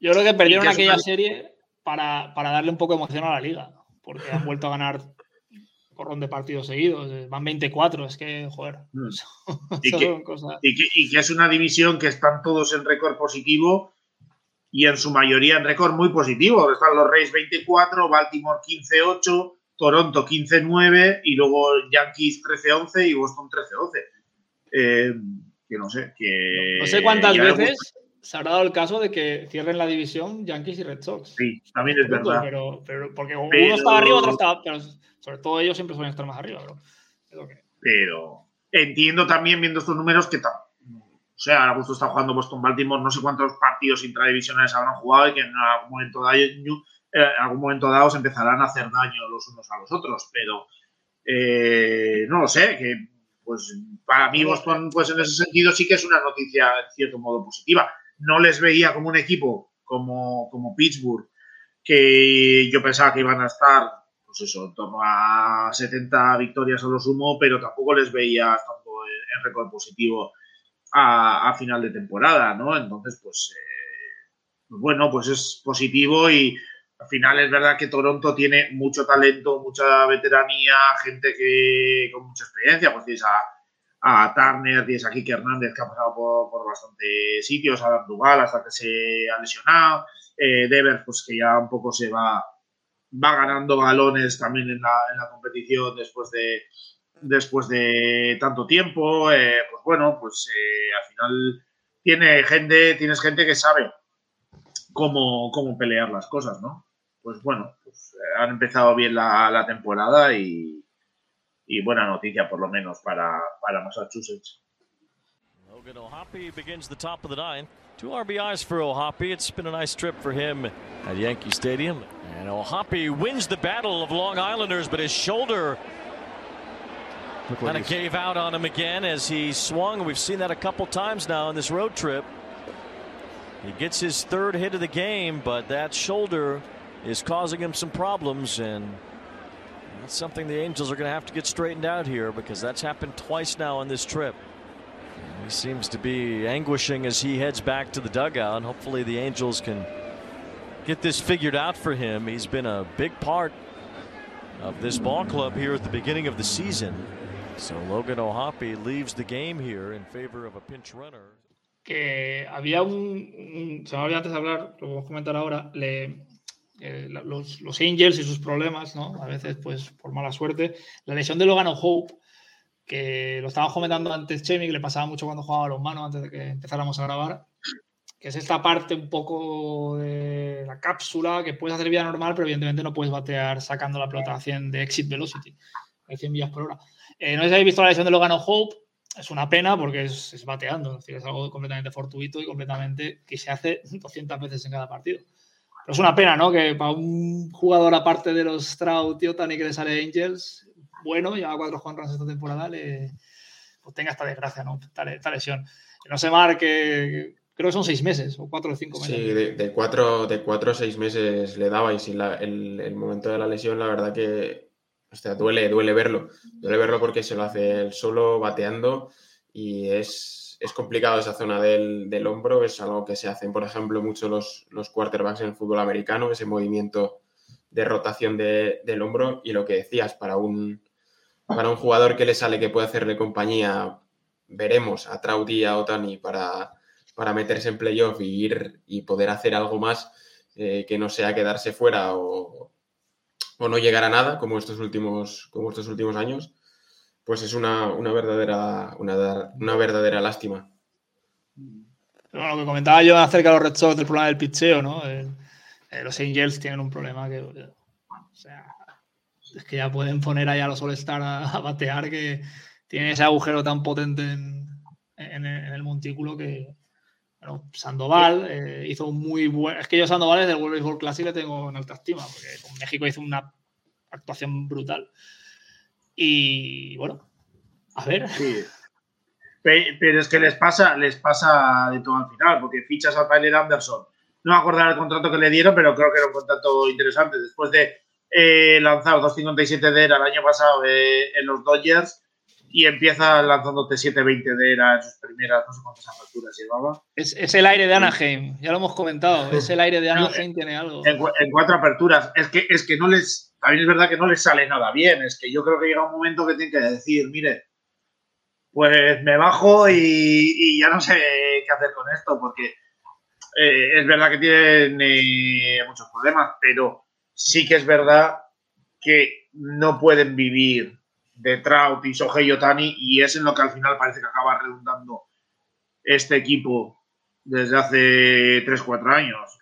[SPEAKER 1] Yo creo que perdieron aquella serie para, para darle un poco de emoción a la liga, porque han vuelto a ganar corrón de partidos seguidos. eh, Van 24, es que, joder.
[SPEAKER 3] Mm. Y que-
[SPEAKER 1] cosas-
[SPEAKER 3] Y que, y que es una división que están todos en récord positivo y en su mayoría en récord muy positivo. Están los Reyes 24, Baltimore 15-8, Toronto 15-9 y luego Yankees 13-11 y Boston 13-12. Eh, que no sé, que...
[SPEAKER 1] No sé cuántas veces. Se habrá dado el caso de que cierren la división Yankees y Red Sox.
[SPEAKER 3] Sí, también es verdad.
[SPEAKER 1] Pero, pero- porque uno
[SPEAKER 3] Pero-
[SPEAKER 1] estaba arriba, otro estaba. Pero sobre todo ellos siempre suelen estar más arriba. Pero lo que-
[SPEAKER 3] pero entiendo también viendo estos números que o sea, a gusto está jugando Boston Baltimore, no sé cuántos partidos intradivisionales habrán jugado y que en algún momento dado, eh, en algún momento dado se empezarán a hacer daño los unos a los otros, pero eh, no lo sé, que pues para mí Boston pues en ese sentido sí que es una noticia en cierto modo positiva. No les veía como un equipo como, como Pittsburgh, que yo pensaba que iban a estar pues eso, en torno a 70 victorias a lo sumo, pero tampoco les veía en, en récord positivo a, final de temporada, ¿no? Entonces, pues, eh, pues bueno, pues es positivo y al final es verdad que Toronto tiene mucho talento, mucha veteranía, gente que con mucha experiencia, pues a Turner, tienes a Kike Hernández que ha pasado por, por bastantes sitios, a Duval hasta que se ha lesionado, eh, Devers pues que ya un poco se va, va ganando galones también en la, en la competición después de, después de tanto tiempo. eh, pues bueno, pues eh, al final tiene gente, tienes gente que sabe cómo, cómo pelear las cosas, ¿no? Pues bueno, pues, eh, han empezado bien la, la temporada y, y buena noticia por lo menos para, para Massachusetts.
[SPEAKER 8] Logan O'Hoppe begins the top of the nine. Two RBIs for O'Hoppe. It's been a nice trip for him at Yankee Stadium. And O'Hoppe wins the battle of Long Islanders, but his shoulder kind of gave out on him again as he swung. We've seen that a couple times now on this road trip. He gets his third hit of the game, but that shoulder is causing him some problems, and that's something the Angels are going to have to get straightened out here because that's happened twice now on this trip. He seems to be anguishing as he heads back to the dugout. And hopefully, the Angels can get this figured out for him. He's been a big part of this ball club here at the beginning of the season. So Logan O'Hoppe leaves the game here in favor of a pinch runner.
[SPEAKER 1] que había un, un- se me olvidó antes de hablar, lo podemos comentar ahora, le, eh, los, los Angels y sus problemas, ¿no? A veces, pues, por mala suerte. La lesión de Logan Hope, que lo estaba comentando antes Chemi, que le pasaba mucho cuando jugaba a los manos antes de que empezáramos a grabar, que es esta parte un poco de la cápsula que puedes hacer vida normal, pero evidentemente no puedes batear sacando la pelota a 100 de exit velocity, a 100 millas por hora. Eh, no sé si habéis visto la lesión de Logan Hope, es una pena porque es, es bateando, es, decir, es algo completamente fortuito y completamente que se hace 200 veces en cada partido. Es una pena, ¿no? Que para un jugador aparte de los Stroud y Otani que le sale Angels, bueno, lleva cuatro runs esta temporada, le, pues tenga esta desgracia, ¿no? Esta, lesión. Que no se marque, creo que son seis meses o cuatro o cinco meses.
[SPEAKER 4] Sí, de, cuatro, de cuatro a seis meses le daba y la- el, el momento de la lesión, la verdad que o sea, duele, duele verlo. Duele verlo porque se lo hace él solo, bateando, y es, es complicado esa zona del, del hombro. Es algo que se hacen, por ejemplo, mucho los, los quarterbacks en el fútbol americano, ese movimiento de rotación de- del hombro. Y lo que decías, para un, para un jugador que le sale que puede hacerle compañía, veremos a Trout y a Otani para, para meterse en playoff y ir y poder hacer algo más eh, que no sea quedarse fuera o, o no llegar a nada como estos últimos, como estos últimos años, pues es una, una verdadera, una, una verdadera lástima.
[SPEAKER 1] Bueno, lo que comentaba yo acerca de los Red Sox del problema del pitcheo, ¿no? El- eh, los Angels tienen un problema que, eh, o sea, es que ya pueden poner ahí a los All-Star a, a batear que tienen ese agujero tan potente en, en- en el montículo que, bueno, Sandoval eh, hizo un muy buen. Es que yo Sandoval desde el World Baseball Classic le tengo en alta estima, porque con México hizo una actuación brutal. Y bueno, a ver.
[SPEAKER 3] Sí. Pe- Pero es que les pasa, les pasa de todo al final, porque fichas a Tyler Anderson. No me acuerdo el contrato que le dieron, pero creo que era un contrato interesante. Después de eh, lanzar 2.57 de era el año pasado eh, en los Dodgers y empieza lanzándote 7.20 de era en sus primeras, no sé cuántas aperturas llevaba.
[SPEAKER 1] Es, es el aire de Anaheim, ya lo hemos comentado. Es el aire de Anaheim, tiene algo.
[SPEAKER 3] En, en cuatro aperturas. Es que, es que no les, también es verdad que no les sale nada bien. Es que yo creo que llega un momento que tienen que decir, mire, pues me bajo y, ya no sé qué hacer con esto, porque eh, es verdad que tienen muchos problemas, pero sí que es verdad que no pueden vivir de Trout y Shohei Otani y es en lo que al final parece que acaba redundando este equipo desde hace 3-4 años.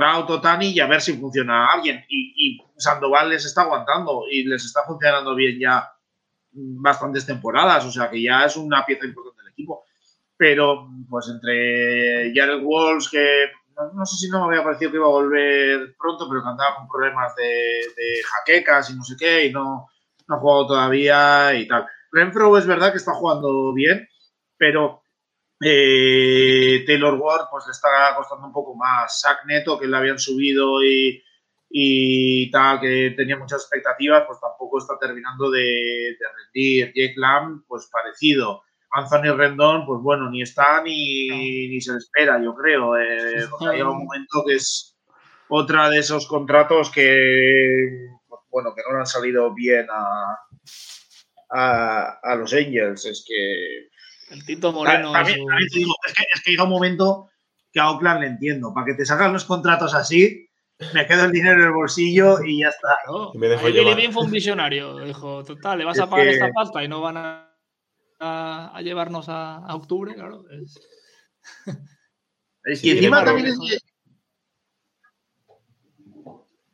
[SPEAKER 3] Trout, Otani y a ver si funciona alguien. Y, y Sandoval les está aguantando y les está funcionando bien ya bastantes temporadas, o sea que ya es una pieza importante del equipo. Pero, pues entre Jared Walls, que no, no sé si no me había parecido que iba a volver pronto, pero que andaba con problemas de, de jaquecas y no sé qué, y no, no ha jugado todavía y tal. Renfro es verdad que está jugando bien, pero eh, Taylor Ward pues le está costando un poco más. Sack Neto, que le habían subido y, y tal, que tenía muchas expectativas, pues tampoco está terminando de, de rendir. Jake Lamb, pues parecido. Anthony Rendón, pues bueno, ni está ni, ni se le espera, yo creo. Eh, llegado un momento que es otra de esos contratos que, pues, bueno, que no le han salido bien a, a, a los Angels. Es que
[SPEAKER 1] El Tito Moreno.
[SPEAKER 3] también te digo, es que, es que llega un momento que a Oakland le entiendo. Para que te sacan los contratos así, me quedo el dinero en el bolsillo y ya está.
[SPEAKER 4] Y me dejo
[SPEAKER 1] Billy. Bean fue un visionario. Dijo, total, le vas
[SPEAKER 3] Es
[SPEAKER 1] a pagar
[SPEAKER 3] que-
[SPEAKER 1] esta pasta y no van a, a, a llevarnos a, a octubre, claro. es-
[SPEAKER 3] Y
[SPEAKER 4] Sí,
[SPEAKER 3] encima también es-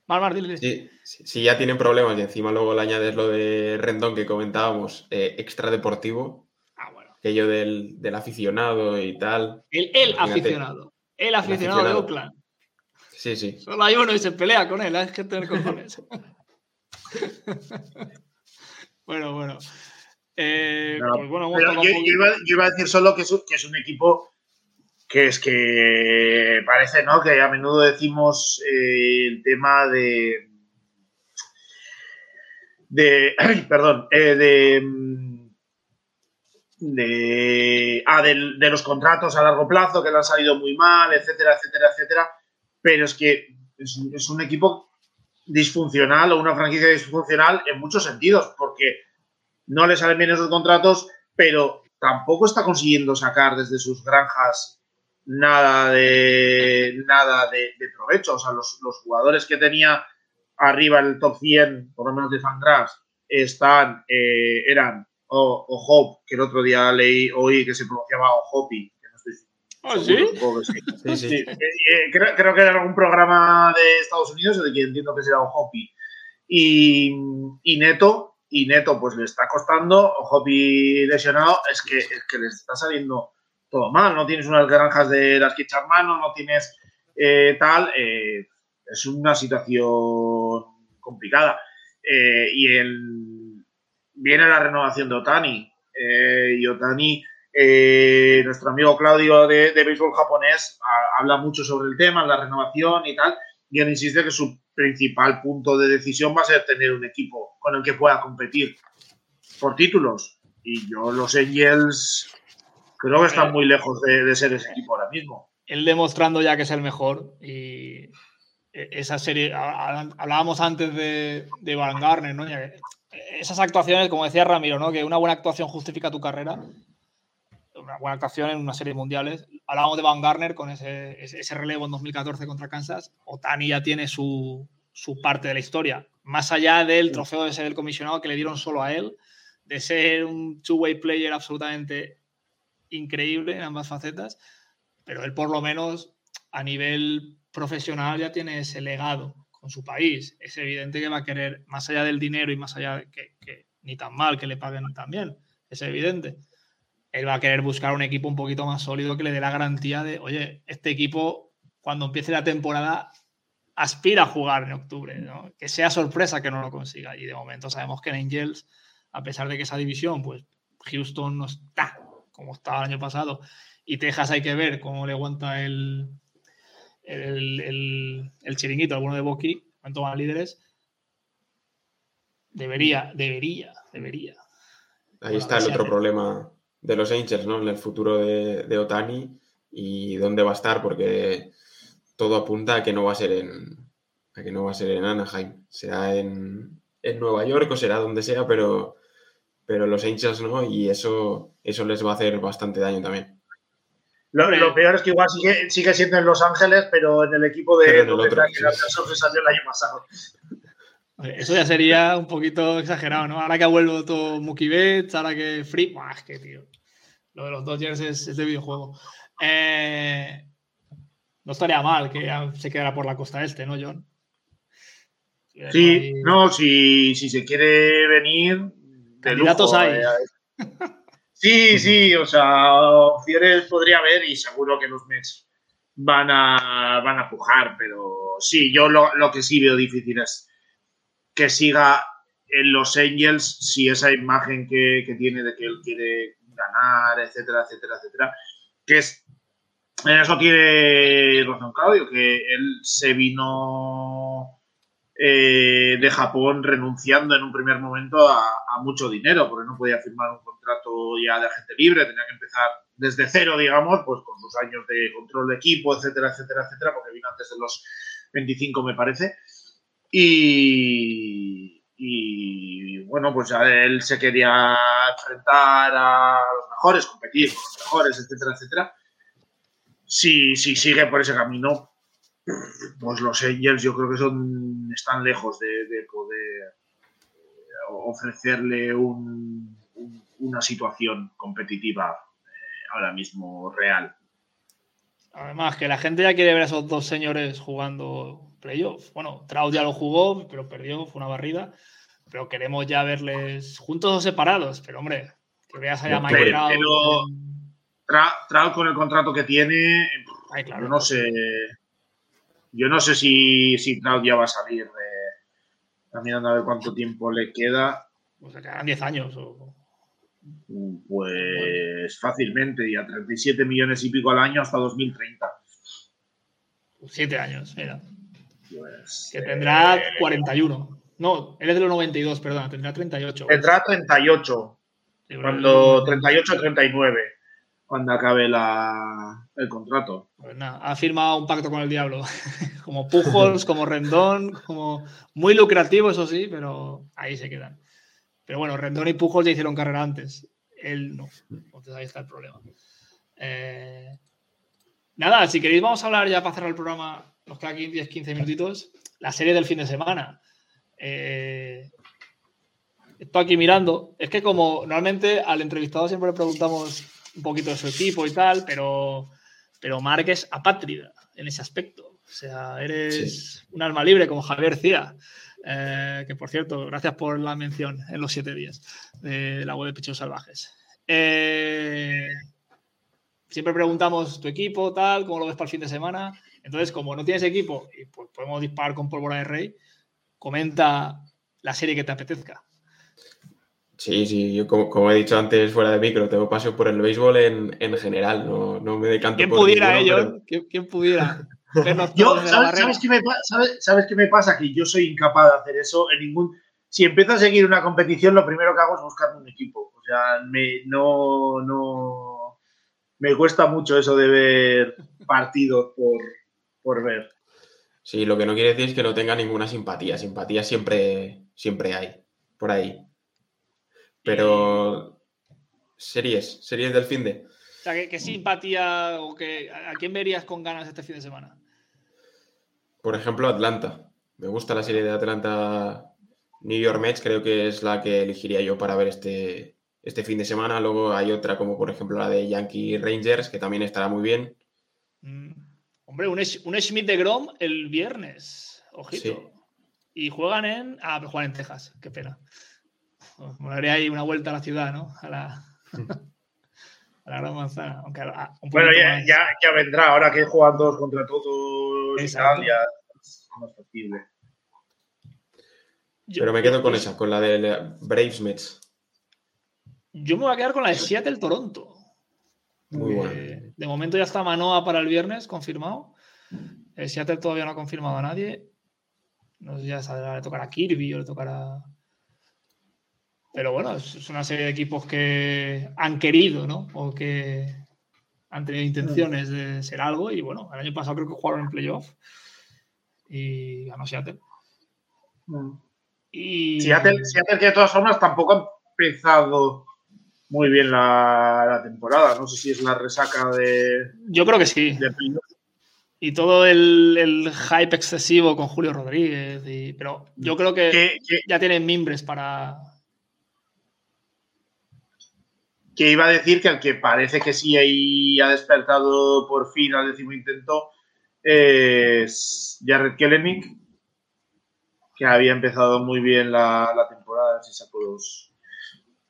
[SPEAKER 1] Mar, Mar, dile, dile.
[SPEAKER 4] Sí, sí, si ya tienen problemas y encima luego le añades lo de Rendón que comentábamos, eh, extra deportivo,
[SPEAKER 1] bueno.
[SPEAKER 4] Aquello del, del aficionado y tal.
[SPEAKER 1] El, el aficionado. El aficionado de. Oakland.
[SPEAKER 4] Sí, sí.
[SPEAKER 1] Solo hay uno y se pelea con él, hay que tener cojones. bueno, bueno. Eh,
[SPEAKER 3] No,
[SPEAKER 1] pues bueno,
[SPEAKER 3] yo, iba, yo iba a decir solo que es, un- que es un equipo que es que parece, ¿no? Que a menudo decimos eh, el tema de. de. ay, perdón. eh, de. De, ah, de los contratos a largo plazo que le han salido muy mal, etcétera, etcétera, etcétera. Pero es que es, es un equipo disfuncional o una franquicia disfuncional en muchos sentidos, porque no le salen bien esos contratos, pero tampoco está consiguiendo sacar desde sus granjas nada de nada de provecho. O sea, los, los jugadores que tenía arriba en el top 100, por lo menos de Fangraphs, están, eh, eran o, o Hope, que el otro día leí, oí que se pronunciaba o Hopi, que no estoy
[SPEAKER 1] ¿Ah,
[SPEAKER 3] seguro,
[SPEAKER 1] sí?
[SPEAKER 3] supongo que sí.
[SPEAKER 4] Sí, sí.
[SPEAKER 3] Sí, eh, eh, creo, creo que era algún programa de Estados Unidos, de que entiendo que será Hopi. Y, y Neto, y Neto pues le está costando, Hopi lesionado, es que, es que le está saliendo todo mal, no tienes unas granjas de las que echar mano, no tienes eh, tal, eh, es una situación complicada. Eh, y el, viene la renovación de Otani, eh, y Otani, eh, nuestro amigo Claudio de, de béisbol japonés, a- habla mucho sobre el tema, la renovación y tal, y él insiste que su principal punto de decisión va a ser tener un equipo con el que pueda competir por títulos. Y yo, los Angels, creo que están muy lejos de, de ser ese equipo ahora mismo.
[SPEAKER 1] Él demostrando ya que es el mejor y e- esa serie, hablábamos antes de, de Van Garner, ¿no? Esas actuaciones, como decía Ramiro, ¿no? Que una buena actuación justifica tu carrera. Una buena actuación en una serie de mundiales. Hablábamos de Van Garner con ese, ese, ese relevo en 2014 contra Kansas. Otani ya tiene su, su parte de la historia. Más allá del trofeo de ser el comisionado que le dieron solo a él, de ser un two-way player absolutamente increíble en ambas facetas, pero él por lo menos a nivel profesional ya tiene ese legado su país. Es evidente que va a querer, más allá del dinero y más allá de que, ni tan mal que le paguen también, es evidente. Él va a querer buscar un equipo un poquito más sólido que le dé la garantía de, oye, este equipo cuando empiece la temporada aspira a jugar en octubre, ¿no? que sea sorpresa que no lo consiga. Y de momento sabemos que en Angels, a pesar de que esa división, pues Houston no está como estaba el año pasado, y Texas hay que ver cómo le aguanta el, el, el, el chiringuito, alguno de Boki, cuánto van líderes. Debería, debería, debería.
[SPEAKER 4] Ahí
[SPEAKER 1] Bueno,
[SPEAKER 4] está el otro
[SPEAKER 1] hace-
[SPEAKER 4] problema de los Angels, ¿no? En el futuro de, de Otani y dónde va a estar, porque todo apunta a que no va a ser en, a que no va a ser en Anaheim. Será en, en Nueva York o será donde sea, pero, pero los Angels no, y eso, eso les va a hacer bastante daño también.
[SPEAKER 3] Lo, lo peor es que igual sigue, sigue siendo en Los Ángeles, pero en el equipo de
[SPEAKER 4] el
[SPEAKER 3] donde. Anderson se salió el año pasado.
[SPEAKER 1] Eso ya sería un poquito exagerado, ¿no? Ahora que ha vuelto Mookie Betts, ahora que Free. Buah, es que, tío. Lo de los Dodgers es, es de videojuego. Eh, no estaría mal que ya se quedara por la costa este, ¿no, John?
[SPEAKER 3] Sí, no, si, si se quiere venir. De
[SPEAKER 1] Candidatos
[SPEAKER 3] lujo,
[SPEAKER 1] hay.
[SPEAKER 3] eh. Sí, sí, o sea, opciones podría haber y seguro que los Mets van a, van a pujar, pero sí, yo lo, lo que sí veo difícil es que siga en los Angels si esa imagen que, que tiene de que él quiere ganar, etcétera, etcétera, etcétera, que es en eso tiene razón Claudio, que él se vino eh, de Japón renunciando en un primer momento a, a mucho dinero, porque no podía firmar un contrato ya de agente libre, tenía que empezar desde cero, digamos, pues con sus años de control de equipo, etcétera, etcétera, etcétera, porque vino antes de los 25, me parece. Y, y, bueno, pues ya él se quería enfrentar a los mejores, competir con los mejores, etcétera, etcétera. Si, si sigue por ese camino, pues los Angels yo creo que son están lejos de, de poder eh, ofrecerle un- un- una situación competitiva eh, ahora mismo real.
[SPEAKER 1] Además, que la gente ya quiere ver a esos dos señores jugando playoff. Bueno, Trout ya lo jugó, pero perdió, fue una barrida. Pero queremos ya verles juntos o separados. Pero hombre, que veas allá
[SPEAKER 4] No,
[SPEAKER 1] Mike
[SPEAKER 3] pero-
[SPEAKER 1] Trout.
[SPEAKER 3] pero- Tra- Trout con el contrato que tiene,
[SPEAKER 1] Ay, claro.
[SPEAKER 3] yo no sé, yo no sé si, si ya va a salir de, está mirando a ver cuánto tiempo le queda.
[SPEAKER 1] O sea, quedan 10 años. O...
[SPEAKER 3] Pues fácilmente, y a 37 millones y pico al año hasta 2030.
[SPEAKER 1] 7 años, mira.
[SPEAKER 3] Pues,
[SPEAKER 1] Que
[SPEAKER 3] eh,
[SPEAKER 1] tendrá 41. No, él es de los 92, perdona, tendrá 38.
[SPEAKER 3] Tendrá 38,
[SPEAKER 1] Sí, pero-
[SPEAKER 3] cuando 38-39, cuando acabe la, el contrato.
[SPEAKER 1] Pues nada, ha firmado un pacto con el diablo. como Pujols, como Rendón, como muy lucrativo, eso sí, pero ahí se quedan. Pero bueno, Rendón y Pujols ya hicieron carrera antes. Él no. Entonces ahí está el problema. Eh, Nada, si queréis vamos a hablar ya para cerrar el programa, nos queda aquí 10-15 minutitos, la serie del fin de semana. Eh, estoy aquí mirando, es que como normalmente al entrevistado siempre le preguntamos un poquito de su equipo y tal, pero, pero Marc es apátrida en ese aspecto. O sea, eres un alma libre como Javier Cía. Eh, que por cierto, gracias por la mención en los siete días de la web de Pechos Salvajes. Eh, siempre preguntamos tu equipo, tal, cómo lo ves para el fin de semana. Entonces, como no tienes equipo y pues podemos disparar con pólvora de rey, comenta la serie que te apetezca.
[SPEAKER 4] Sí, sí, yo como, como he dicho antes fuera de micro, tengo paso por el béisbol en, en general, no, no me decanto
[SPEAKER 1] ¿Quién
[SPEAKER 4] por
[SPEAKER 1] pudiera
[SPEAKER 4] ninguno,
[SPEAKER 1] ello?
[SPEAKER 4] pero-
[SPEAKER 1] ¿Quién, quién pudiera?
[SPEAKER 3] Yo, ¿sabes, qué me, sabes- sabes qué me pasa? Que yo soy incapaz de hacer eso en ningún. Si empiezo a seguir una competición, lo primero que hago es buscar un equipo. O sea, me, no, no. Me cuesta mucho eso de ver partidos por, por ver.
[SPEAKER 4] Sí, lo que no quiere decir es que no tenga ninguna simpatía. Simpatía siempre, siempre hay, por ahí. Pero series, series del fin de.
[SPEAKER 1] O sea, ¿qué, qué simpatía o que, a quién verías con ganas este fin de semana?
[SPEAKER 4] Por ejemplo, Atlanta. Me gusta la serie de Atlanta New York Mets, creo que es la que elegiría yo para ver este, este fin de semana. Luego hay otra como por ejemplo la de Yankee Rangers, que también estará muy bien.
[SPEAKER 1] Mm, Hombre, un, un Schmidt de Grom el viernes. Ojito.
[SPEAKER 4] Sí.
[SPEAKER 1] Y juegan en. Ah, pero juegan en Texas. Qué pena. Molaría ahí una vuelta a la ciudad, ¿no? A la, a la gran manzana. Aunque a- un
[SPEAKER 3] Bueno, ya,
[SPEAKER 1] más.
[SPEAKER 3] ya, ya vendrá. Ahora que juegan todos contra todos y
[SPEAKER 1] Exacto.
[SPEAKER 3] tal, ya es más factible.
[SPEAKER 1] Yo-
[SPEAKER 4] Pero me quedo con esa, con la de Braves Mets.
[SPEAKER 1] Yo me voy a quedar con la de Seattle-Toronto.
[SPEAKER 4] Muy
[SPEAKER 1] Eh,
[SPEAKER 4] buena.
[SPEAKER 1] de momento ya está Manoa para el viernes, confirmado. El Seattle todavía no ha confirmado a nadie. No sé ya si le tocará a Kirby o le tocará. Pero bueno, es una serie de equipos que han querido, ¿no? O que han tenido intenciones de ser algo. Y bueno, el año pasado creo que jugaron en playoff y ganó Seattle. Y
[SPEAKER 3] Seattle, Seattle, que de todas formas tampoco ha empezado muy bien la, la temporada. No sé si es la resaca de,
[SPEAKER 1] yo creo que sí.
[SPEAKER 3] de.
[SPEAKER 1] Y todo el, el hype excesivo con Julio Rodríguez. y- pero yo creo que
[SPEAKER 3] que, que-
[SPEAKER 1] ya tienen mimbres para.
[SPEAKER 3] Que iba a decir que el que parece que sí ahí ha despertado por fin al décimo intento es Jared Kelenic, que había empezado muy bien la, la temporada, si saco los,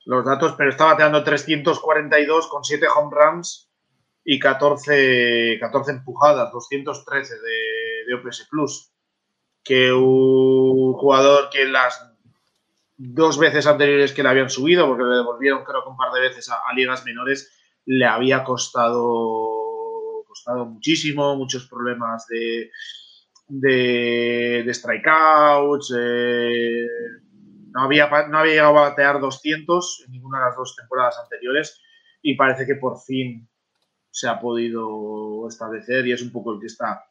[SPEAKER 3] los datos, pero está bateando 342 con 7 home runs y 14, 14 empujadas, 213 de, de OPS Plus. Que un jugador que las dos veces anteriores que le habían subido, porque le devolvieron creo que un par de veces a, a ligas menores, le había costado, costado muchísimo, muchos problemas de, de, de strikeouts, eh, no, había, no había llegado a batear 200 en ninguna de las dos temporadas anteriores y parece que por fin se ha podido establecer y es un poco el que está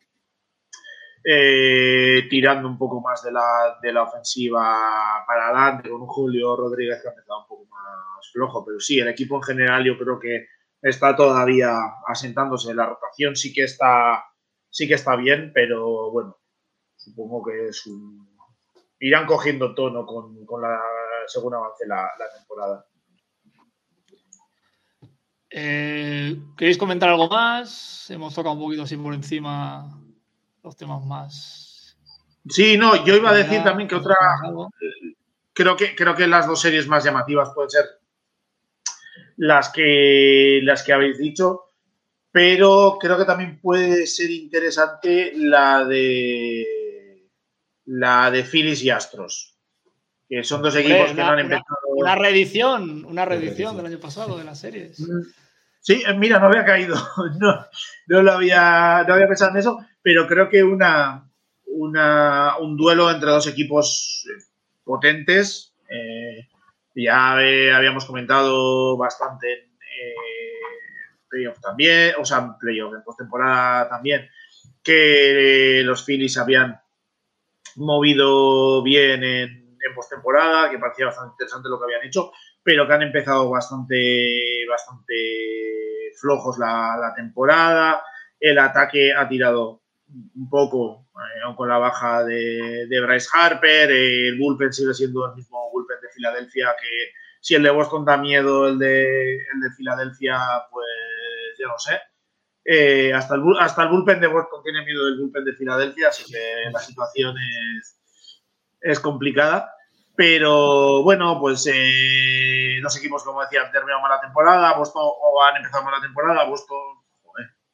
[SPEAKER 3] eh, tirando un poco más de la, de la ofensiva para adelante con un Julio Rodríguez que ha empezado un poco más flojo, pero sí, el equipo en general yo creo que está todavía asentándose. La rotación sí que está, sí que está bien, pero bueno, supongo que es irán cogiendo tono con, con la según avance la, la temporada.
[SPEAKER 1] Eh, ¿Queréis comentar algo más? Hemos tocado un poquito así por encima los temas más.
[SPEAKER 3] Sí, no, yo iba a decir también que otra, creo que, creo que las dos series más llamativas pueden ser las que, las que habéis dicho, pero creo que también puede ser interesante la de la de Phillies y Astros, que son dos equipos que
[SPEAKER 1] una-
[SPEAKER 3] no han
[SPEAKER 1] una-
[SPEAKER 3] empezado.
[SPEAKER 1] Una reedición, una reedición
[SPEAKER 4] reedición.
[SPEAKER 1] del año pasado de las series.
[SPEAKER 3] Sí, eh, mira, no había caído, no, no lo había, no había pensado en eso, pero creo que una, una, un duelo entre dos equipos eh, potentes, eh, ya habíamos comentado bastante en eh, playoff también, o sea, en playoff, en postemporada también, que los Phillies habían movido bien en, en postemporada, que parecía bastante interesante lo que habían hecho, pero que han empezado bastante, bastante flojos la, temporada. el ataque ha tirado un poco, eh, con la baja de, Bryce Harper, el bullpen sigue siendo el mismo bullpen de Filadelfia que si el de Boston da miedo, el de, el de Filadelfia, pues yo no sé. Eh, hasta, el, hasta el bullpen de Boston tiene miedo del bullpen de Filadelfia, así que la situación es, es complicada. Pero bueno, pues eh, los equipos, como decía, han terminado mala temporada, Boston o han empezado mala temporada, Boston,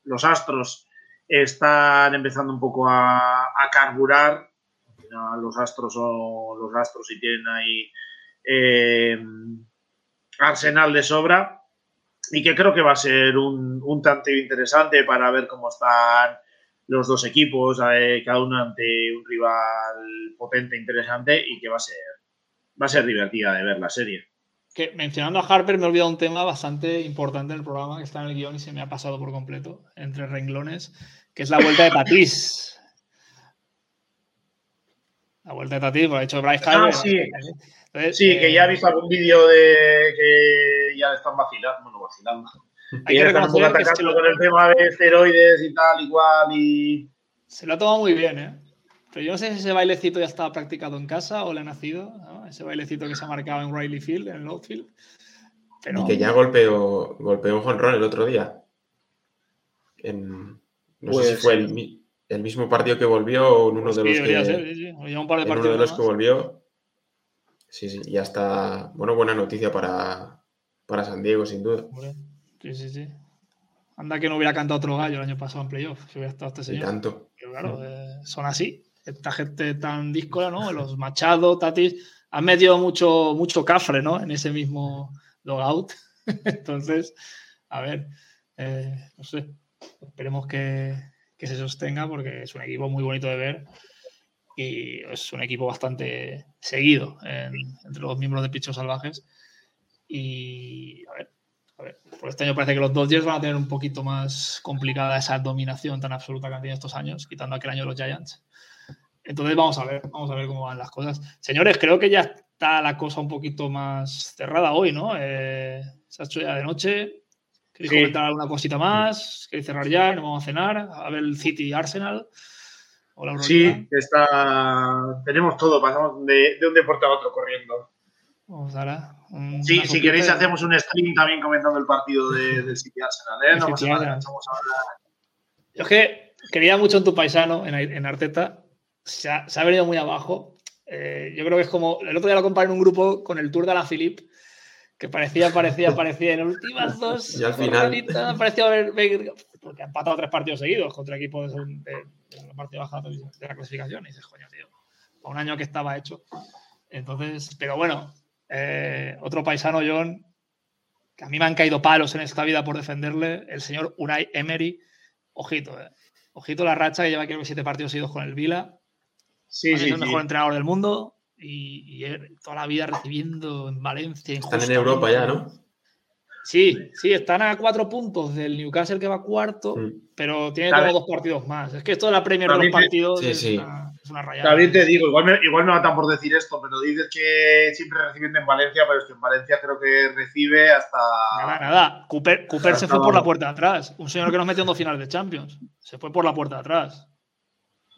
[SPEAKER 3] los Astros están empezando un poco a, a carburar. Los Astros son los Astros y tienen ahí eh, arsenal de sobra y que creo que va a ser un, un tanteo interesante para ver cómo están los dos equipos, eh, cada uno ante un rival potente, interesante y que va a ser va a ser divertida de ver la serie.
[SPEAKER 1] Que mencionando a Harper me he olvidado un tema bastante importante en el programa que está en el guion y se me ha pasado por completo entre renglones, que es la vuelta de Tatis. La vuelta de Tatis, por ha hecho Bryce
[SPEAKER 3] Ah,
[SPEAKER 1] Harper.
[SPEAKER 3] sí.
[SPEAKER 1] Entonces,
[SPEAKER 3] Sí, que
[SPEAKER 1] eh,
[SPEAKER 3] ya he visto algún vídeo de que ya están vacilando, bueno, vacilando.
[SPEAKER 1] Hay que
[SPEAKER 3] ya están
[SPEAKER 1] que
[SPEAKER 3] atacando
[SPEAKER 1] lo-
[SPEAKER 3] con el tema de esteroides y tal, igual, y...
[SPEAKER 1] Se lo ha tomado muy bien, ¿eh? Pero yo no sé si ese bailecito ya estaba practicado en casa o le ha nacido, ¿no? Ese bailecito que se ha marcado en Riley Field, en el outfield. Pero
[SPEAKER 4] Y que ya golpeó, golpeó un jonrón el otro día. En, no sé si fue
[SPEAKER 3] ser.
[SPEAKER 4] el, mi- el mismo partido que volvió o en uno
[SPEAKER 1] sí,
[SPEAKER 4] de los que,
[SPEAKER 1] ser, sí, sí. O ya un par de
[SPEAKER 4] en uno de los que volvió. Sí, sí, ya está. Bueno, buena noticia para, para San Diego, sin duda.
[SPEAKER 1] Sí, sí, sí. Anda que no hubiera cantado otro gallo el año pasado en playoff, si hubiera estado este
[SPEAKER 4] Y tanto.
[SPEAKER 1] Pero claro, eh, son así. Esta gente tan díscola, ¿no? Los Machado, Tatis, han metido mucho, mucho cafre, ¿no? En ese mismo logout. Entonces, a ver, eh, no sé. Esperemos que, que se sostenga porque es un equipo muy bonito de ver y es un equipo bastante seguido en- entre los miembros de Pichos Salvajes. Y a ver, a ver, por este año parece que los Dodgers van a tener un poquito más complicada esa dominación tan absoluta que han tenido estos años, quitando aquel año los Giants. Entonces vamos a ver, vamos a ver cómo van las cosas. Señores, creo que ya está la cosa un poquito más cerrada hoy, ¿no? Eh, se ha hecho ya de noche. ¿Queréis
[SPEAKER 3] Sí.
[SPEAKER 1] comentar alguna cosita más? ¿Queréis cerrar ya? ¿Nos vamos a cenar? A ver el City Arsenal. O la Euroliga.
[SPEAKER 3] Sí, está... tenemos todo, pasamos de, de un deporte a otro corriendo.
[SPEAKER 1] Vamos a dar un-
[SPEAKER 3] Sí, si queréis
[SPEAKER 1] sopita.
[SPEAKER 3] hacemos un stream también comentando el partido de, del City Arsenal, ¿eh? No
[SPEAKER 1] City
[SPEAKER 3] nada,
[SPEAKER 1] Arsenal. Yo es que quería mucho en tu paisano, en, en Arteta. Se ha, se ha venido muy abajo. Eh, yo creo que es como. El otro día lo comparé en un grupo con el Tour de la Philippe, que parecía, parecía, parecía. En las últimas dos.
[SPEAKER 4] Y al final-
[SPEAKER 1] parecía haber. Porque ha empatado tres partidos seguidos contra equipos de, segun- de- de la parte baja de la clasificación. Y dices, coño, tío. A un año que estaba hecho. Entonces, pero bueno, eh, otro paisano, John, que a mí me han caído palos en esta vida por defenderle, el señor Unai Emery. Ojito, eh. Ojito la racha que lleva creo que siete partidos seguidos con el Vila.
[SPEAKER 3] Sí,
[SPEAKER 1] es el
[SPEAKER 3] sí.
[SPEAKER 1] mejor entrenador del mundo y, toda la vida recibiendo en Valencia.
[SPEAKER 4] Están en. Europa ya, ¿no?
[SPEAKER 1] Sí, sí, están a cuatro puntos del Newcastle que va cuarto,
[SPEAKER 4] Mm.
[SPEAKER 1] pero tiene como dos partidos más. Es que esto de la Premier de los partidos
[SPEAKER 4] Sí,
[SPEAKER 1] es,
[SPEAKER 4] sí.
[SPEAKER 1] Una, es una rayada.
[SPEAKER 3] También te digo, igual me, igual me matan por decir esto, pero dices que siempre reciben en Valencia, pero es que en Valencia creo que recibe hasta...
[SPEAKER 1] Nada, nada. Cooper, Cooper se fue por la puerta de atrás. Un señor que nos metió en dos finales de Champions. Se fue por la puerta de atrás.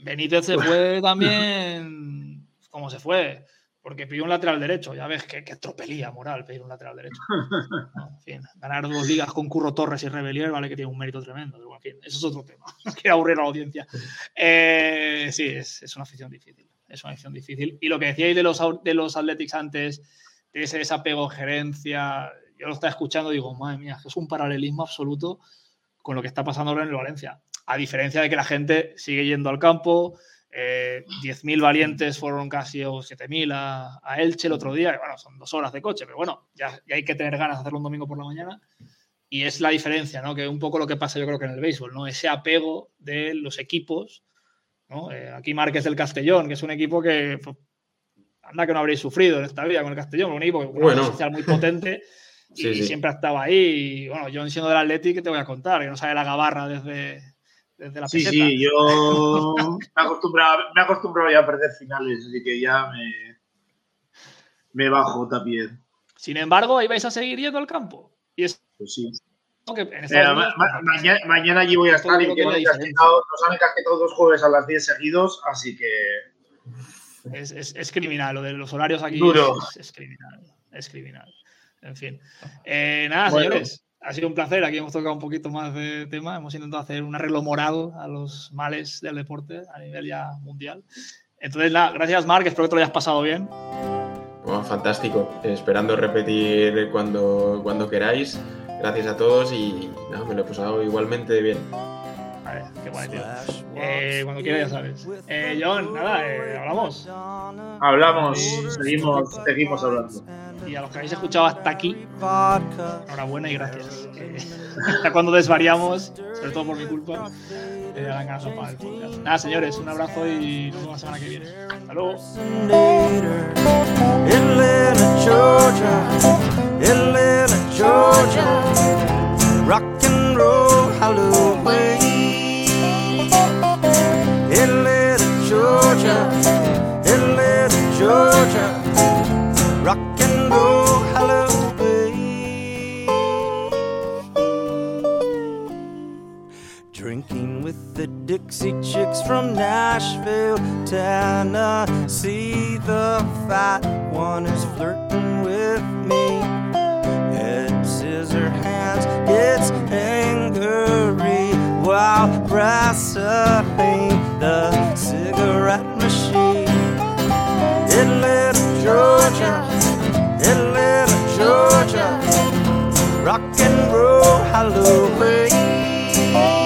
[SPEAKER 1] Benítez se fue también como se fue. Porque pidió un lateral derecho. Ya ves que, que tropelía moral pedir un lateral derecho. En fin, ganar dos ligas con Curro Torres y Rebelier, vale que tiene un mérito tremendo. Pero, en fin, eso es otro tema. Quiero aburrir a la audiencia. Eh, sí, es, es una afición difícil. Es una afición difícil. Y lo que decíais de los, de los Athletics antes, de ese desapego gerencia, yo lo estaba escuchando y digo, madre mía, es un paralelismo absoluto con lo que está pasando ahora en el Valencia. A diferencia de que la gente sigue yendo al campo, eh, 10.000 valientes fueron casi o 7.000 a, a Elche el otro día, bueno, son dos horas de coche, pero bueno, ya, ya hay que tener ganas de hacerlo un domingo por la mañana. Y es la diferencia, ¿no? Que un poco lo que pasa yo creo que en el béisbol, ¿no? Ese apego de los equipos, ¿no? Eh, aquí Márquez del Castellón, que es un equipo que pues, anda que no habréis sufrido en esta vida con el Castellón, un equipo con una
[SPEAKER 4] Bueno.
[SPEAKER 1] social muy potente y
[SPEAKER 4] Sí, sí.
[SPEAKER 1] siempre ha estado ahí. Y bueno, yo siendo del Atleti, ¿qué te voy a contar? Que no sabe la gabarra desde, desde la
[SPEAKER 3] Sí,
[SPEAKER 1] peseta.
[SPEAKER 3] sí, yo me he acostumbrado, me he acostumbrado ya a perder finales, así que ya me, me bajo también.
[SPEAKER 1] Sin embargo, ahí vais a seguir yendo al campo. Y es
[SPEAKER 3] Pues sí.
[SPEAKER 1] En
[SPEAKER 3] Eh, ma- ma- mañana, mañana allí voy a estar y nos han encasquetado dos jueves a las 10 seguidos, así que
[SPEAKER 1] Es, es- es criminal, lo de los horarios aquí
[SPEAKER 3] Duro.
[SPEAKER 1] Es, es criminal. Es criminal. En fin. Eh, nada,
[SPEAKER 3] Bueno.
[SPEAKER 1] señores, ha sido un placer. Aquí hemos tocado un poquito más de tema. Hemos intentado hacer un arreglo moral a los males del deporte a nivel ya mundial. Entonces, nada, gracias, Marc. Espero que te lo hayas pasado bien.
[SPEAKER 4] Bueno, fantástico. Esperando repetir cuando, cuando queráis. Gracias a todos y nada, me lo he pasado igualmente bien.
[SPEAKER 1] Vale, qué guay, tío. Eh, cuando quieras, ya sabes. Eh, John, nada, eh, hablamos.
[SPEAKER 3] hablamos, seguimos, seguimos hablando.
[SPEAKER 1] Y a los que habéis escuchado hasta aquí, enhorabuena y gracias. Hasta cuando desvariamos, sobre todo por mi culpa, eh, hagan caso para el podcast. Nada, señores, un abrazo y nos vemos la semana que viene. Hasta luego.
[SPEAKER 9] See chicks from Nashville, Tennessee. The fat one is flirting with me. Head, scissor, hands gets angry while pressing the cigarette machine. Atlanta, Georgia, Atlanta, Georgia, rock and roll, hallelujah.